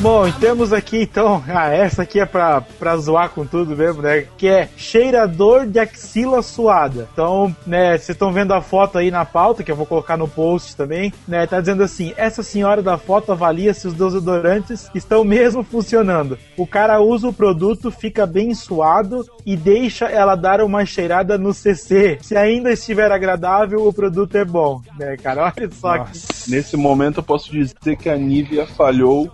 Bom, e temos aqui então, ah, essa aqui é pra, pra zoar com tudo mesmo, né? Que é cheirador de axila suada. Então, né, vocês estão vendo a foto aí na pauta, que eu vou colocar no post também, né? Tá dizendo assim: essa senhora da foto avalia se os desodorantes estão mesmo funcionando. O cara usa o produto, fica bem suado e deixa ela dar uma cheirada no CC. Se ainda estiver agradável, o produto é bom, né, cara? Olha só que. Nesse momento eu posso dizer que a Nivea falhou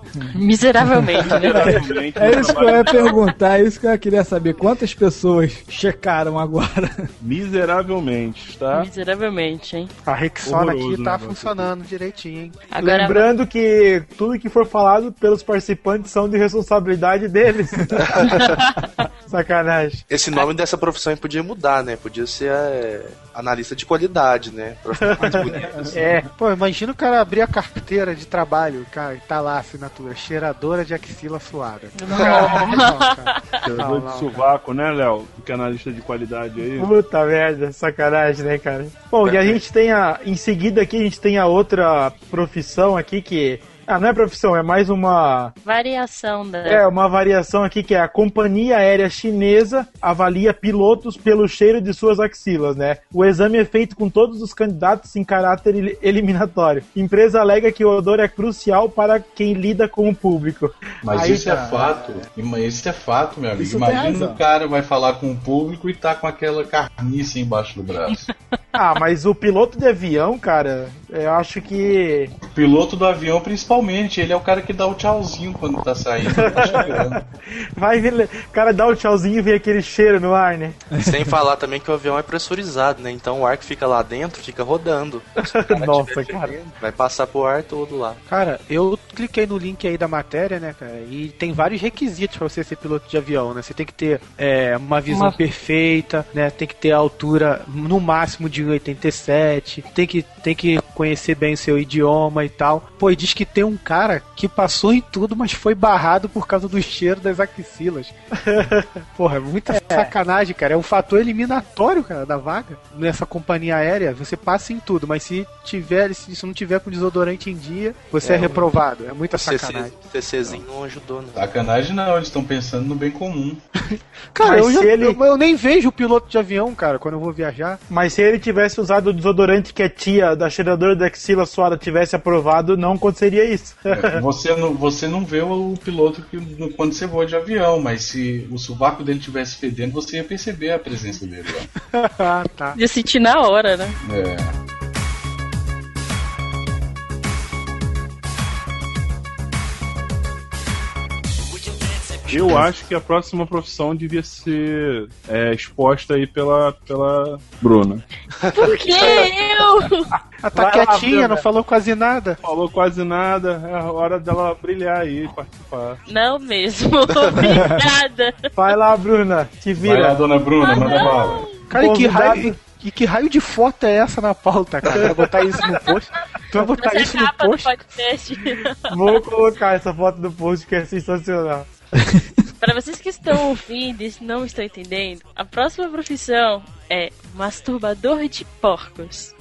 Miseravelmente, né? miseravelmente É isso que eu ia perguntar, é isso que eu queria saber. Quantas pessoas checaram agora? miseravelmente, tá? Miseravelmente, hein? A Rexona aqui tá negócio funcionando direitinho, hein? Agora, Lembrando que tudo que for falado pelos participantes são de responsabilidade deles. Sacanagem. Esse nome dessa profissão aí podia mudar, né? Podia ser é, analista de qualidade, né? Pra ficar mais bonito. assim. É, Pô, imagina o cara abrir a carteira de trabalho, cara, e tá lá a assinatura, cheiradora de axila suada. Não, de sovaco, né, Léo? Que é analista de qualidade aí. puta merda, sacanagem, né, cara? Bom, e a gente tem a. Em seguida aqui, a gente tem a outra profissão aqui que. Ah, não é profissão, é mais uma. variação da. É, uma variação aqui que é a companhia aérea chinesa avalia pilotos pelo cheiro de suas axilas, né? O exame é feito com todos os candidatos em caráter el- eliminatório. Empresa alega que o odor é crucial para quem lida com o público. Mas Aí, isso é cara, fato. Isso é fato, meu amigo. Isso Imagina um cara vai falar com o público e tá com aquela carniça embaixo do braço. Ah, mas o piloto de avião, cara, eu acho que. O piloto do avião, principalmente, ele é o cara que dá o tchauzinho quando tá saindo. tá chegando. Vai ver, o cara dá o tchauzinho e vem aquele cheiro no ar, né? Sem falar também que o avião é pressurizado, né? Então o ar que fica lá dentro fica rodando. Cara Nossa, cara. Vai passar pro ar todo lá. Cara, eu cliquei no link aí da matéria, né, cara, e tem vários requisitos pra você ser piloto de avião, né? Você tem que ter é, uma visão Uma- perfeita, né? Tem que ter a altura no máximo de 1,87, tem que, tem que conhecer bem seu idioma e tal. Pô, e diz que tem um cara que passou em tudo, mas foi barrado por causa do cheiro das axilas. Porra, é muita sacanagem, cara. É um fator eliminatório, cara, da vaga. Nessa companhia aérea, você passa em tudo, mas se tiver, se não tiver com desodorante em dia, você é, É, reprovado. É muita sacanagem. CCzinho não ajudou, né? Sacanagem não, eles estão pensando no bem comum. Cara, Mas eu, já- ele- eu, eu nem vejo o piloto de avião, cara, quando eu vou viajar. Mas se ele tivesse usado o desodorante que a tia da cheiradora da axila suada tivesse aprovado, não aconteceria isso. É, Você não, você não vê o piloto que, quando você voa de avião, mas se o sovaco dele tivesse fedendo, você ia perceber a presença dele lá. ah, tá. De sentir na hora, né? É. Eu acho que a próxima profissão devia ser é, exposta aí pela, pela Bruna. Por que eu? Ela tá Vai lá, quietinha, Bruna. não falou quase nada. Falou quase nada, é a hora dela brilhar aí e participar. Não mesmo. Obrigada. Vai lá, Bruna. Te Vai lá, vira. dona Bruna, manda bala. Cara, e que raio, e que raio de foto é essa na pauta, cara? Vai botar isso no post? Tu vai botar Essa isso no post? Vou colocar essa foto no post que é sensacional. Para vocês que estão ouvindo e não estão entendendo, a próxima profissão é masturbador de porcos.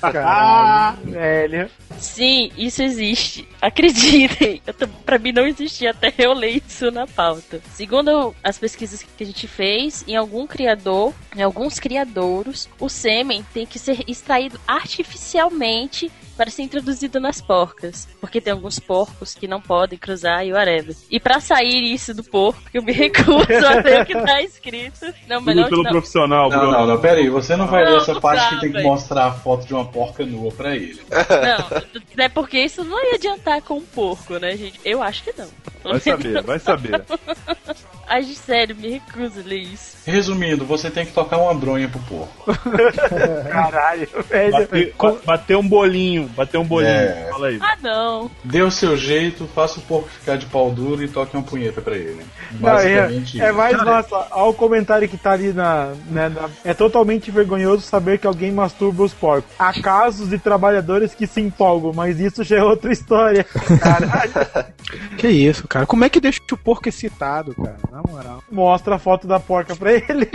Caralho, velho. Sim, isso existe. Acreditem. Eu tô, pra mim não existia até eu ler isso na pauta. Segundo as pesquisas que a gente fez, em algum criador, em alguns criadouros, o sêmen tem que ser extraído artificialmente para ser introduzido nas porcas. Porque tem alguns porcos que não podem cruzar e whatever. E pra sair isso do porco, eu me recuso a ler o que tá escrito. Não, melhor pelo não. profissional, Não, Bruna. não, não, pera aí, você não vai Não, ler essa não parte dá, que tem que mostrar a foto de uma porca nua pra ele. Não, é porque isso não ia adiantar com um porco, né, gente? Eu acho que não. Vai saber, vai saber. Ai, sério, me recuso a ler isso. Resumindo, você tem que tocar uma bronha pro porco. Caralho, velho. Bater, ba- bater um bolinho, bater um bolinho. É. Fala aí. Ah, não. Dê o seu jeito, faça o porco ficar de pau duro e toque uma punheta pra ele. Não, é, Basicamente é isso. mais massa. Olha o comentário que tá ali na, né, na- É totalmente vergonhoso saber que alguém masturba os porcos. Há casos de trabalhadores que se empolgam, mas isso já é outra história. Caralho. Que isso, cara? Como é que deixa o porco excitado, cara? Na moral. Mostra a foto da porca pra ele.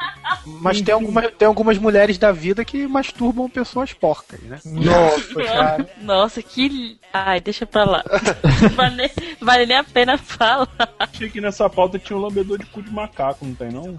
Mas tem, alguma, tem algumas mulheres da vida que masturbam pessoas porcas, né? Nossa, cara. Nossa, que. Ai, deixa pra lá. vale, vale nem a pena falar. Achei que nessa pauta tinha um lambedor de cu de macaco, não tem não?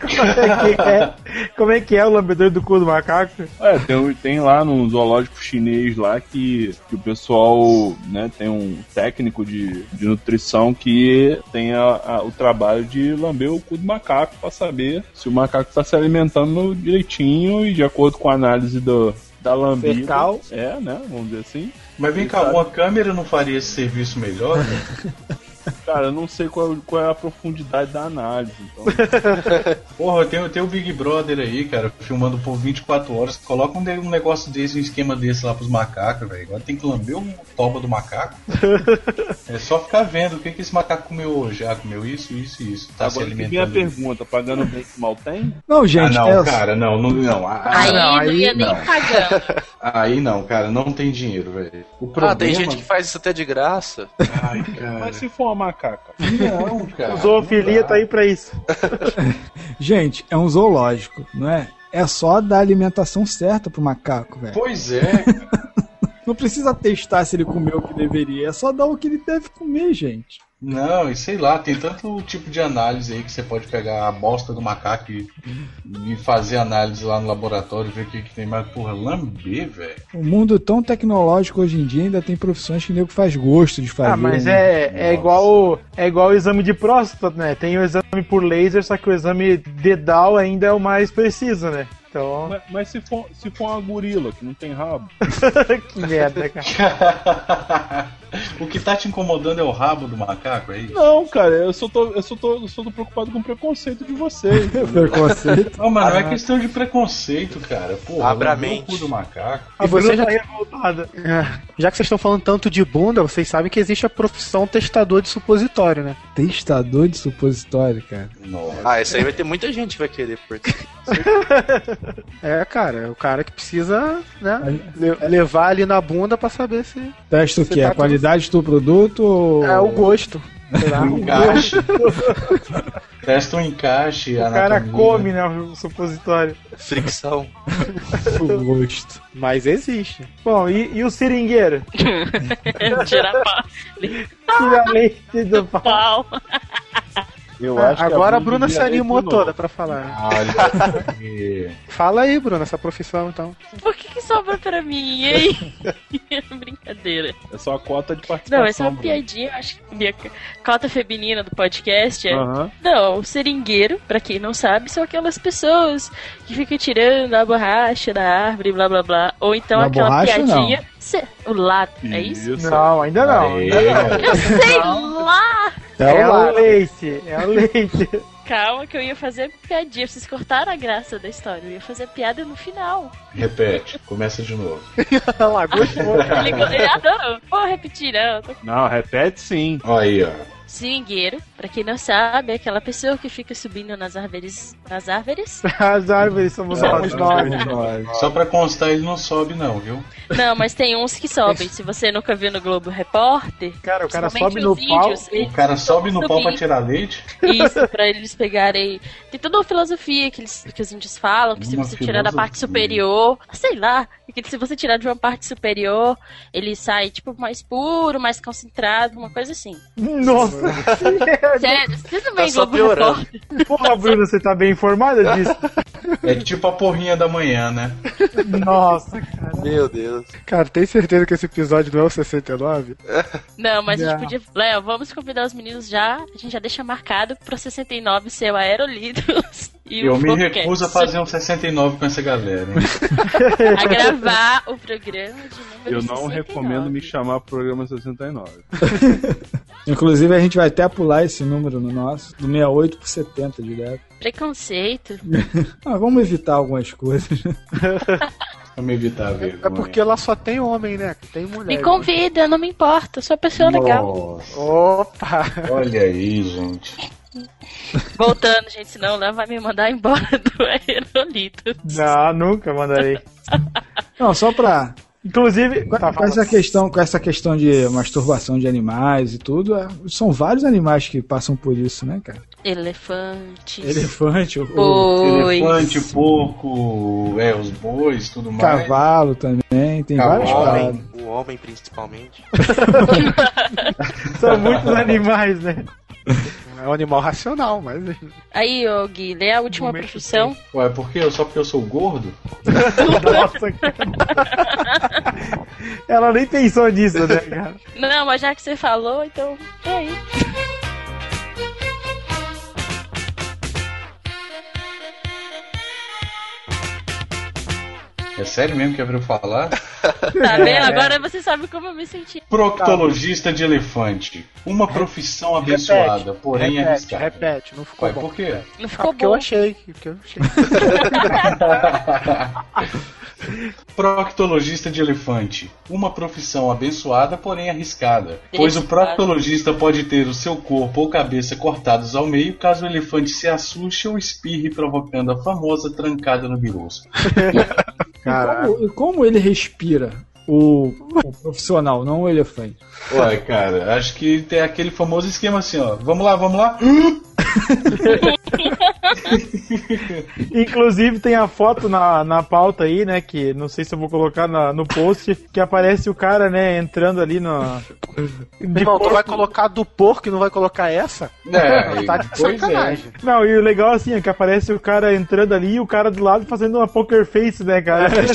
Como é que é, como é, que é o lambedor do cu do macaco? É, tem, tem lá no zoológico chinês lá que, que o pessoal, né, tem um técnico de, de nutrição que tem a- a- o trabalho de lamber o cu do macaco pra saber se o macaco tá se alimentando direitinho e de acordo com a análise do, da lambida. Fecal. É, né, vamos dizer assim. Mas vem cá, uma câmera não faria esse serviço melhor? né? Cara, eu não sei qual, qual é a profundidade da análise. Então, Porra, tem, tem o Big Brother aí, cara, filmando por 24 horas. Coloca um, um negócio desse, um esquema desse lá pros macacos, velho. Agora tem que lamber um toba do macaco. é só ficar vendo o que, que esse macaco comeu hoje. Ah, comeu isso, isso e isso. Tá se agora a alimentando. pergunta, pagando bem que mal tem? Não, Ah, gente, não, é, cara, não, não, não. Ah, Aí não, não, aí nem. Aí não, cara, não tem dinheiro, velho. O problema... Ah, tem gente que faz isso até de graça. Ai, cara. Mas se for uma macaca? Não, cara. Zoofilia tá aí pra isso. gente, é um zoológico, não é? É só dar a alimentação certa pro macaco, velho. Pois é. Não precisa testar se ele comeu o que deveria, é só dar o que ele deve comer, gente. Não, e sei lá, tem tanto tipo de análise aí que você pode pegar a bosta do macaco e, e fazer análise lá no laboratório, ver o que, que tem mais. Porra, lamber, velho. O mundo tão tecnológico hoje em dia ainda tem profissões que o nego faz gosto de fazer. Ah, mas né? é, é igual é igual o exame de próstata, né? Tem o exame por laser, só que o exame dedal ainda é o mais preciso, né? Então, Mas, mas se, for, se for uma gorila que não tem rabo? que merda, cara. o que tá te incomodando é o rabo do macaco, é isso? Não, cara, eu só tô, eu só tô, eu só tô preocupado com o preconceito de vocês. Preconceito. Não, mas não é questão de preconceito, cara. Porra, Abra a mente. do macaco. E você já, tá revoltada. já que vocês estão falando tanto de bunda, vocês sabem que existe a profissão testador de supositório, né? Testador de supositório, cara. Nossa. Ah, isso aí vai ter muita gente que vai querer, porque. É, cara, é o cara que precisa, né, le- levar ali na bunda pra saber se Testa o quê? tá a tudo- qualidade do produto ou... é o gosto. Lá. Um encaixe. Testa um encaixe. O cara come, né, o supositório. Fricção. o gosto. Mas existe. Bom, e, e o seringueiro? Tirar pau. Tira leite do pau. pau. Eu Ah, acho que agora a Bruna Bruna se animou toda pra falar. Olha aí. Fala aí, Bruna, essa profissão então. Por que, que sobra pra mim, hein? Brincadeira. É só a cota de participação. Não, essa é uma Bruno. piadinha, acho que minha cota feminina do podcast é. Não, o seringueiro, pra quem não sabe, são aquelas pessoas que ficam tirando a borracha da árvore, blá blá blá. Ou então Na aquela borracha, piadinha. Cê- o lato, é isso? Não, ainda não. Ainda não. Eu sei lá! É, o leite, é o leite. Calma que eu ia fazer piadinha. Vocês cortaram a graça da história. Eu ia fazer piada no final. Repete, começa de novo. Olha lá, gostou. Ele, ele adorou. Vou repetir, não. Tô... Não, repete sim. Olha aí, ó. Seringueiro, pra quem não sabe, é aquela pessoa que fica subindo nas árvores. Nas árvores? As árvores somos nós. Nós. Só pra constar, ele não sobe não, viu? Não, mas tem uns que sobem. Se você nunca viu no Globo Repórter. Cara, o cara sobe no os pau. índios, eles O cara sobe no pau pra subir. tirar leite. Isso, pra eles pegarem. Tem toda uma filosofia que, eles, que os índios falam, que se Uma você tirar da parte filosofia. superior, sei lá, que se você tirar de uma parte superior, ele sai, tipo, mais puro, mais concentrado, uma coisa assim. Nossa, Sério, não veem Tá só Globo piorando. Repórter? porra, Bruna, você tá bem informada disso? É tipo a porrinha da manhã, né? Nossa, Meu Deus. Cara, tem certeza que esse episódio não é o 69? Não, mas a Não. gente podia. Léo, vamos convidar os meninos já. A gente já deixa marcado pro 69 ser o Aerolitos. E Eu o me Forecast. recuso a fazer um 69 com essa galera, hein? A gravar o programa de número Eu não 69. recomendo me chamar programa 69. Inclusive, a gente vai até pular esse número no nosso, do 68 pro 70 direto. Preconceito. Ah, vamos evitar algumas coisas. Vamos evitar a É porque lá só tem homem, né? Tem mulher. Me convida, não me importa, eu sou uma pessoa legal. Nossa, Opa! olha aí, gente. Voltando, gente, senão o Léo vai me mandar embora do Aerolito. não, nunca mandarei. Não, só pra. Inclusive, Com, tá, com essa questão, com essa questão de masturbação de animais e tudo, é, são vários animais que passam por isso, né, cara? Elefante, Bois. Elefante, porco, é, os bois, tudo mais. cavalo também, tem Cavalo. vários o homem principalmente. são muitos animais, né? É um animal racional, mas. Aí, ô Gui, lê a última Momento profissão. Ué, por quê? Só porque eu sou gordo? Nossa. Ela nem pensou nisso, né, cara? Não, mas já que você falou, então. É aí. É sério mesmo que abriu falar? Tá vendo? Agora você sabe como eu me senti. Proctologista de elefante. Uma profissão abençoada, porém repete, arriscada. repete, não ficou Ué, bom. por quê? Não Ah, ficou porque eu bom. achei. Porque eu achei. Proctologista de elefante. Uma profissão abençoada, porém arriscada. Pois o proctologista pode ter o seu corpo ou cabeça cortados ao meio caso o elefante se assuste ou espirre, provocando a famosa trancada no birosco. Como, e como ele respira? O, o profissional, não o elefante. Ué, cara, acho que tem aquele famoso esquema assim, ó. Vamos lá, vamos lá. Inclusive tem a foto na, na pauta aí, né? Que não sei se eu vou colocar na- no post, que aparece o cara, né, entrando ali no. de Irmão, tu vai colocar do porco e não vai colocar essa? É, Tá de é. sacanagem. Não, e o legal assim é que aparece o cara entrando ali e o cara do lado fazendo uma poker face, né, cara?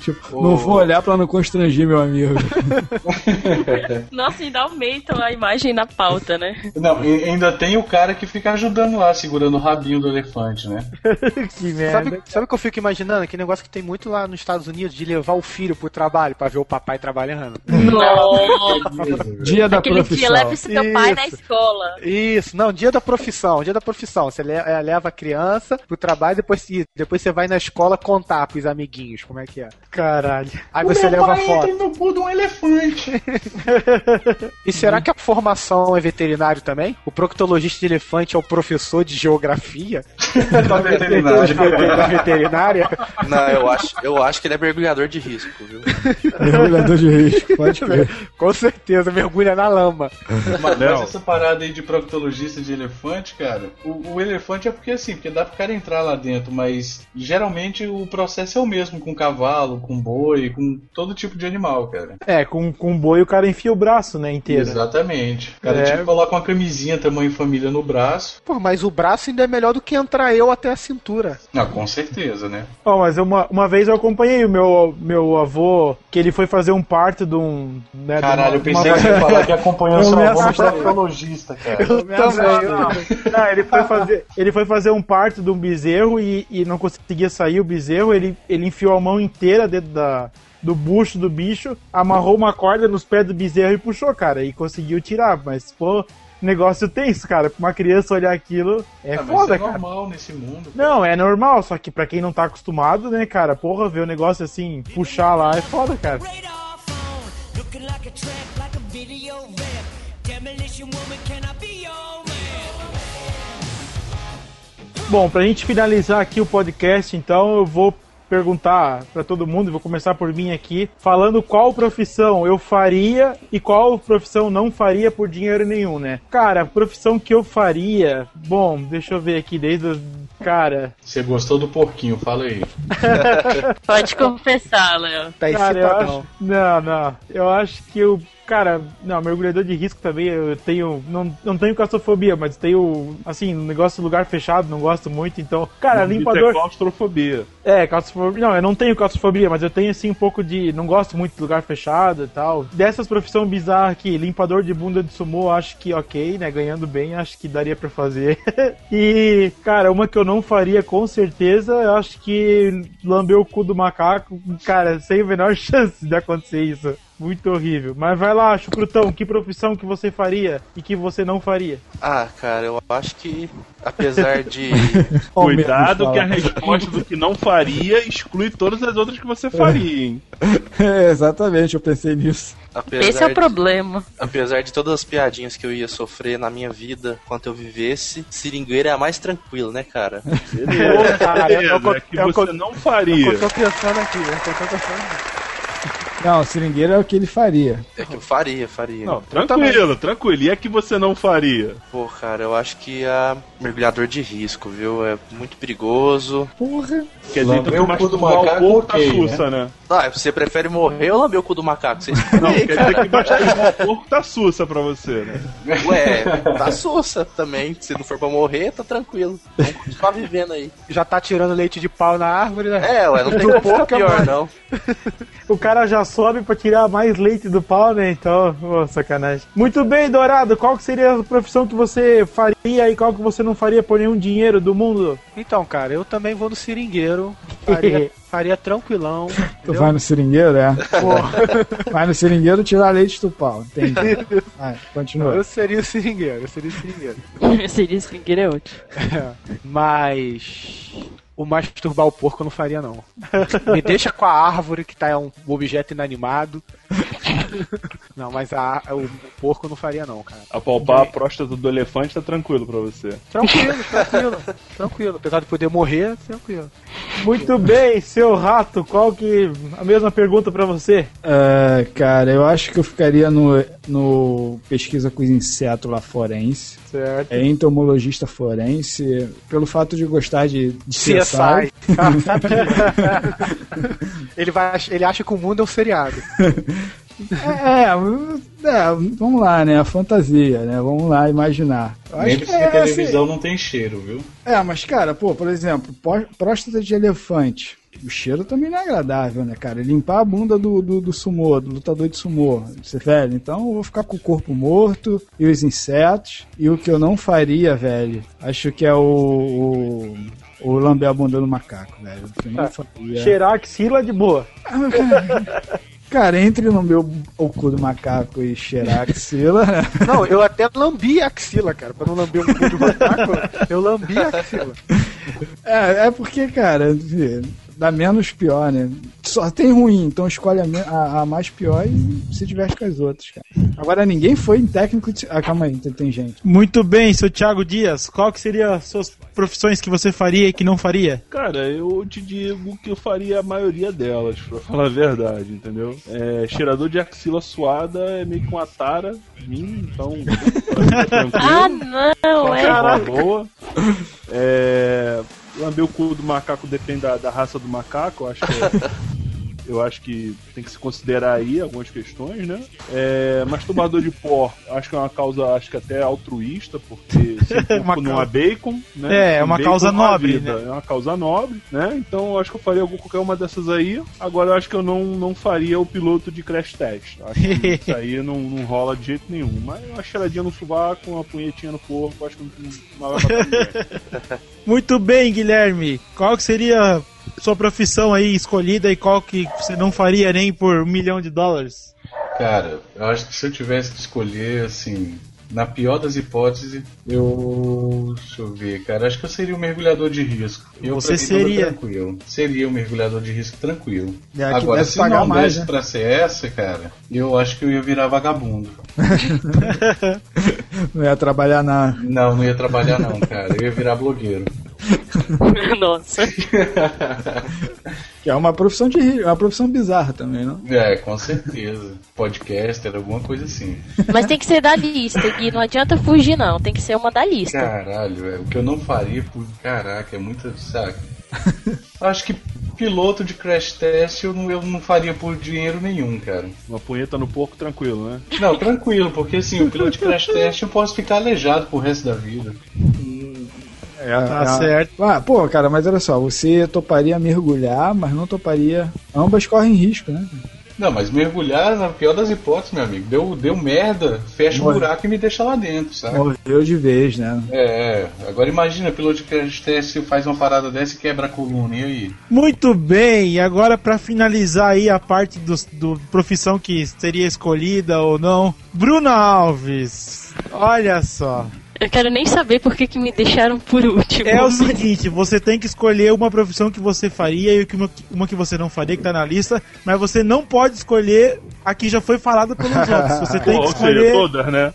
Tipo, não vou olhar pra não constranger meu amigo. Nossa, ainda aumentam a imagem na pauta, né? Não, e ainda tem o cara que fica ajudando lá, segurando o rabinho do elefante, né? que merda. Sabe, sabe o que eu fico imaginando? Aquele negócio que tem muito lá nos Estados Unidos de levar o filho pro trabalho pra ver o papai trabalhando. Nossa. Dia da Aquele dia, profissão. leva esse teu pai na Isso. escola. Isso, não, dia da profissão, dia da profissão. Você é, leva a criança pro trabalho e depois, e depois você vai na escola contar pros amiguinhos como é que é. Caralho. Aí você leva a foto. entra no cu de um elefante. E será que a formação é veterinário também? O proctologista de elefante é o professor de geografia da veterinária. da veterinária? Não, eu acho, eu acho que ele é mergulhador de risco, viu? Mergulhador de risco, pode crer. Com certeza, mergulha na lama. Mas, mas Não. essa parada aí de proctologista de elefante, cara, o, o elefante é porque assim, porque dá pro cara entrar lá dentro, mas geralmente o processo é o mesmo com cavalo com boi, com todo tipo de animal, cara. É, com, com boi o cara enfia o braço, né, inteiro. Exatamente. O cara É. tipo coloca uma camisinha tamanho família no braço. Pô, mas o braço ainda é melhor do que entrar eu até a cintura. Ah, com certeza, né? Ó, mas uma, uma vez eu acompanhei o meu, meu avô, que ele foi fazer um parto de um. Né, de Caralho, eu pensei uma- que você ia falar que acompanhou Eu seu avô no cara. Eu também. Não, ele, foi fazer, ele foi fazer um parto de um bezerro e, e não conseguia sair o bezerro. Ele, ele enfiou a mão inteira dentro da, do bucho do bicho, amarrou uma corda nos pés do bezerro e puxou, cara. E conseguiu tirar. Mas, pô, negócio tenso, cara. Pra uma criança olhar aquilo é Ah, foda, é cara. normal nesse mundo. Não, é normal, só que pra quem não tá acostumado, né, cara, porra, ver o negócio assim, puxar lá é foda, cara. Bom, pra gente finalizar aqui o podcast, então eu vou perguntar pra todo mundo, vou começar por mim aqui, falando qual profissão eu faria e qual profissão não faria por dinheiro nenhum, né? Cara, a profissão que eu faria, bom, deixa eu ver aqui desde os cara, Você gostou do porquinho, fala aí. Pode confessar, Léo. Tá excitadão. acho, não, não, eu acho que eu Cara, não, mergulhador de risco também, eu tenho. Não, não tenho claustrofobia, mas tenho. Assim, um negócio de lugar fechado, não gosto muito, então. Cara, Isso limpador. é claustrofobia. É, claustrofobia. Não, eu não tenho claustrofobia, mas eu tenho assim um pouco de. Não gosto muito de lugar fechado e tal. Dessas profissões bizarras aqui, limpador de bunda de sumô, acho que ok, né? Ganhando bem, acho que daria pra fazer. e, cara, uma que eu não faria com certeza, eu acho que lamber o cu do macaco, cara, sem a menor chance de acontecer isso. Muito horrível. Mas vai lá, Chucrutão, que profissão que você faria e que você não faria? Ah, cara, eu acho que, apesar de. Cuidado que a resposta do que não faria exclui todas as outras que você faria, hein? É, exatamente, eu pensei nisso. Apesar Esse é o de- problema. Apesar de todas as piadinhas que eu ia sofrer na minha vida enquanto eu vivesse, seringueira é a mais tranquila, né, cara? Pô, cara, eu- eu- Beleza, é que eu- você não faria. Eu tô pensando aqui, eu tô pensando. Não, seringueira é o que ele faria. É que eu faria, faria. Não, tranquilo, tranquilo. E é que você não faria? Pô, cara, eu acho que a mergulhador de risco, viu? É muito perigoso. Porra. Quer dizer, então o cu do macaco, porco tá ok, sussa, né? Ah, você prefere morrer ou lamber o cu do macaco? Você Não, quer dizer que masturbar o porco tá sussa pra você, né? Ué, tá sussa também. Se não for pra morrer, tá tranquilo. Vamos continuar vivendo aí. Já tá tirando leite de pau na árvore, né? É, ué, não tem como porco é pior, mais. não. O cara já sobe pra tirar mais leite do pau, né? Então, ô, sacanagem. Muito bem, Dourado, qual que seria a profissão que você faria e qual que você não faria por nenhum dinheiro do mundo? Então, cara, eu também vou no seringueiro. Faria, faria tranquilão. Tu vai no seringueiro, é? vai no seringueiro tirar leite do pau. Entendi. Vai, continua. Eu seria o seringueiro, eu seria o seringueiro. Seria isso que é útil. Mas o masturbar o porco eu não faria, não. Me deixa com a árvore, que tá é um objeto inanimado. Não, mas a, o, o porco não faria, não, cara. Apalpar a próstata do elefante tá tranquilo pra você. Tranquilo, tranquilo, tranquilo. Apesar de poder morrer, tranquilo. Muito bem, seu rato, qual que. A mesma pergunta pra você. É, cara, eu acho que eu ficaria no, no pesquisa com os insetos lá forense. Certo. É entomologista forense, pelo fato de gostar de, de CSI. CSI. Sabe que- ele, vai, ele acha que o mundo é um seriado. É, é, vamos lá, né? A fantasia, né? Vamos lá imaginar. Acho Lembre-se que que é, a televisão não tem cheiro, viu? assim, é, mas cara, pô, por exemplo, próstata de elefante. O cheiro também não é agradável, né, cara? Limpar a bunda do, do, do sumô, do lutador de sumô. Você, velho, então eu vou ficar com o corpo morto e os insetos. E o que eu não faria, velho, acho que é o. o o lamber a bunda do macaco, velho. Faria. Cheirar axila de boa. Cara, entre no meu o cu do macaco e cheirar a axila, né? Não, eu até lambi a axila, cara. Pra não lamber um cu de macaco, eu lambi a axila. É, é porque, cara, dá menos pior, né? Só tem ruim, então escolhe a, a- a mais pior e se diverte com as outras, cara. Agora, ninguém foi em técnico de... Ah, calma aí, tem, tem gente. Muito bem, seu Thiago Dias, qual que seria as suas profissões que você faria e que não faria? Cara, eu te digo que eu faria a maioria delas, pra falar a verdade, entendeu? É, cheirador de axila suada é meio que uma tara minha, então. Ah, não, é. Uma boa. É, lamber o cu do macaco depende da, da raça do macaco, acho que é Eu acho que tem que se considerar aí algumas questões, né? É, masturbador de pó, acho que é uma causa, acho que até altruísta, porque se corpo Uma não há bacon, né? É, é uma bacon causa nobre, vida. né? É uma causa nobre, né? Então eu acho que eu faria qualquer uma dessas aí. Agora eu acho que eu não, não faria o piloto de crash test. Acho que isso aí não, não rola de jeito nenhum. Mas uma cheiradinha no sovaco, uma punhetinha no corpo, acho que não, não vai. Muito bem, Guilherme. Qual que seria sua profissão aí escolhida e qual que você não faria nem por um milhão de dólares? Cara, eu acho que se eu tivesse que escolher, assim, na pior das hipóteses, eu. Deixa eu ver, cara. Acho que eu seria um mergulhador de risco. Eu, Você mim, seria. Tranquilo. Seria um mergulhador de risco tranquilo. É, Agora, se pagar não mais, desse né? pra ser essa, cara, eu acho que eu ia virar vagabundo. Não ia trabalhar na. Não, não ia trabalhar não, cara. Eu ia virar blogueiro. Nossa. Que é uma profissão de ri- é uma profissão bizarra também, não? É, com certeza. Podcaster, alguma coisa assim. Mas tem que ser da lista, Gui. Não adianta fugir, não. Tem que ser uma da lista. Caralho, é. O que eu não faria por. Caraca, é muita. Saca? Acho que piloto de crash test eu não, eu não faria por dinheiro nenhum, cara. Uma punheta no porco, tranquilo, né? Não, tranquilo, porque assim, o piloto de crash test eu posso ficar aleijado pro resto da vida. É, Tá é- certo. Ah, pô, cara, mas olha só, você toparia mergulhar, mas não toparia. Ambas correm risco, né? Não, mas mergulhar, na pior das hipóteses, meu amigo, deu, deu merda, fecha o Morre. buraco e me deixa lá dentro, sabe? Morreu de vez, né? É, é. agora imagina, piloto de crash test faz uma parada dessa e quebra a coluna, e aí? Muito bem, e agora pra finalizar aí a parte do, do profissão que seria escolhida ou não, Bruna Alves. Olha só. Eu quero nem saber por que, que me deixaram por último. É o seguinte, você tem que escolher uma profissão que você faria e uma, que- uma que você não faria, que tá na lista, mas você não pode escolher a que já foi falada pelos outros. Você tem Pô, que ou seja, escolher. todas, né?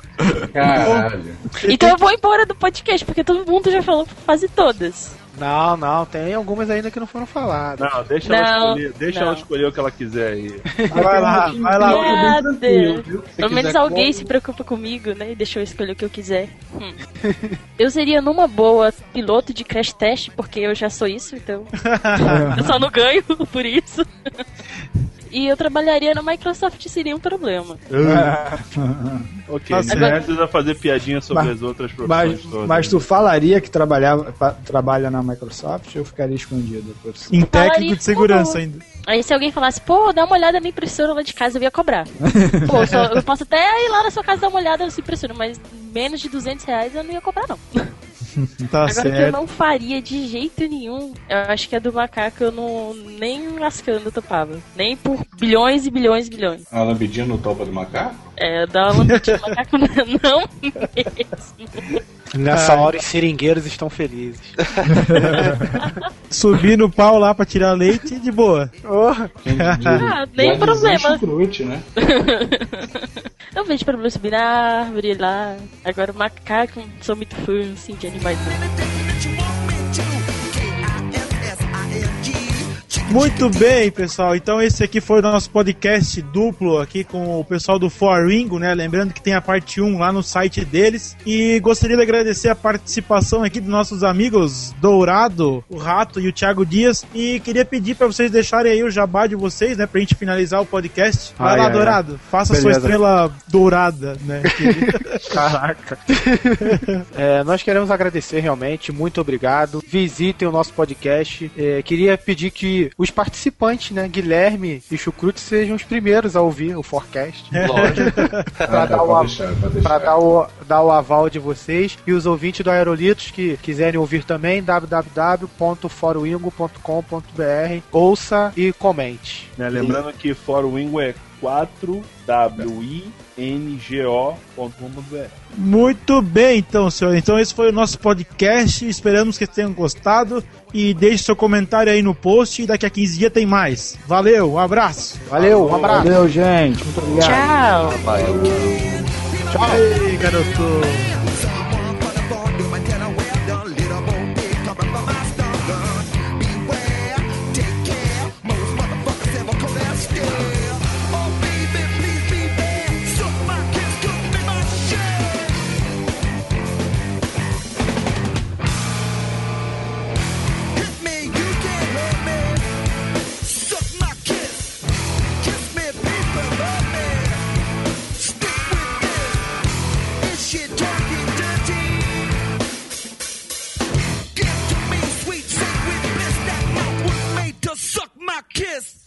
Caralho. Então eu vou embora do podcast, porque todo mundo já falou quase todas. Não, não, tem algumas ainda que não foram faladas. Não, deixa, ela, Não, escolher, deixa não. ela escolher o que ela quiser aí. Vai lá, vai lá. Se Pelo menos alguém como- se preocupa comigo, né? E deixa eu escolher o que eu quiser. Hum. Eu seria numa boa piloto de crash test, porque eu já sou isso, então. eu só não ganho por isso. E eu trabalharia na Microsoft, seria um problema. Ok, Tá você certo. não precisa fazer piadinha sobre Mas- as outras profissões Mas, todas. mas tu falaria que trabalhava, trabalha na Microsoft ou ficaria escondido? Em técnico Falaria de segurança como- ainda. Aí se alguém falasse, pô, dá uma olhada na impressora lá de casa, eu ia cobrar. Pô, só- eu posso até ir lá na sua casa dar uma olhada na sua impressora, mas menos de 200 reais eu não ia cobrar, não. Tá Agora que eu certo. não faria de jeito nenhum, eu acho que a do macaco eu não nem lascando eu topava. Nem por bilhões e bilhões e bilhões. A lambidinha no topa do macaco? É, uma lambidinha no macaco não mesmo. Nessa hora os seringueiros estão felizes. Subir no pau lá pra tirar leite de boa. Diz- Ah, nem problema. chucrute, né? Não vejo problema subir na árvore lá. Agora o macaco, não sou muito fã assim, de animais. Não. Muito bem, pessoal. Então esse aqui foi o nosso podcast duplo aqui com o pessoal do Foringo, né? Lembrando que tem a parte 1 lá no site deles. E gostaria de agradecer a participação aqui dos nossos amigos Dourado, o Rato e o Thiago Dias. E queria pedir para vocês deixarem aí o jabá de vocês, né? Pra gente finalizar o podcast. Vai Ai, lá, ai, Dourado. Faça a sua Beleza. estrela dourada, né? Caraca. É, nós queremos agradecer realmente, muito obrigado. Visitem o nosso podcast. É, queria pedir que os participantes, né, Guilherme e Chucrute, sejam os primeiros a ouvir o forecast. Lógico. Pra Ah, dar o, deixar, pra dar o, dar o aval de vocês. E os ouvintes do Aerolitos que quiserem ouvir também, www.forwingo.com.br. Ouça e comente. Né, Lembrando que For Wingo é 4wingo.com.br. Muito bem, então, senhor. Então, esse foi o nosso podcast. Esperamos que tenham gostado. E deixe seu comentário aí no post. E daqui a 15 dias tem mais. Valeu, um abraço. Valeu, um abraço. Valeu, gente. Muito obrigado. Tchau! Ei, garoto. my kiss.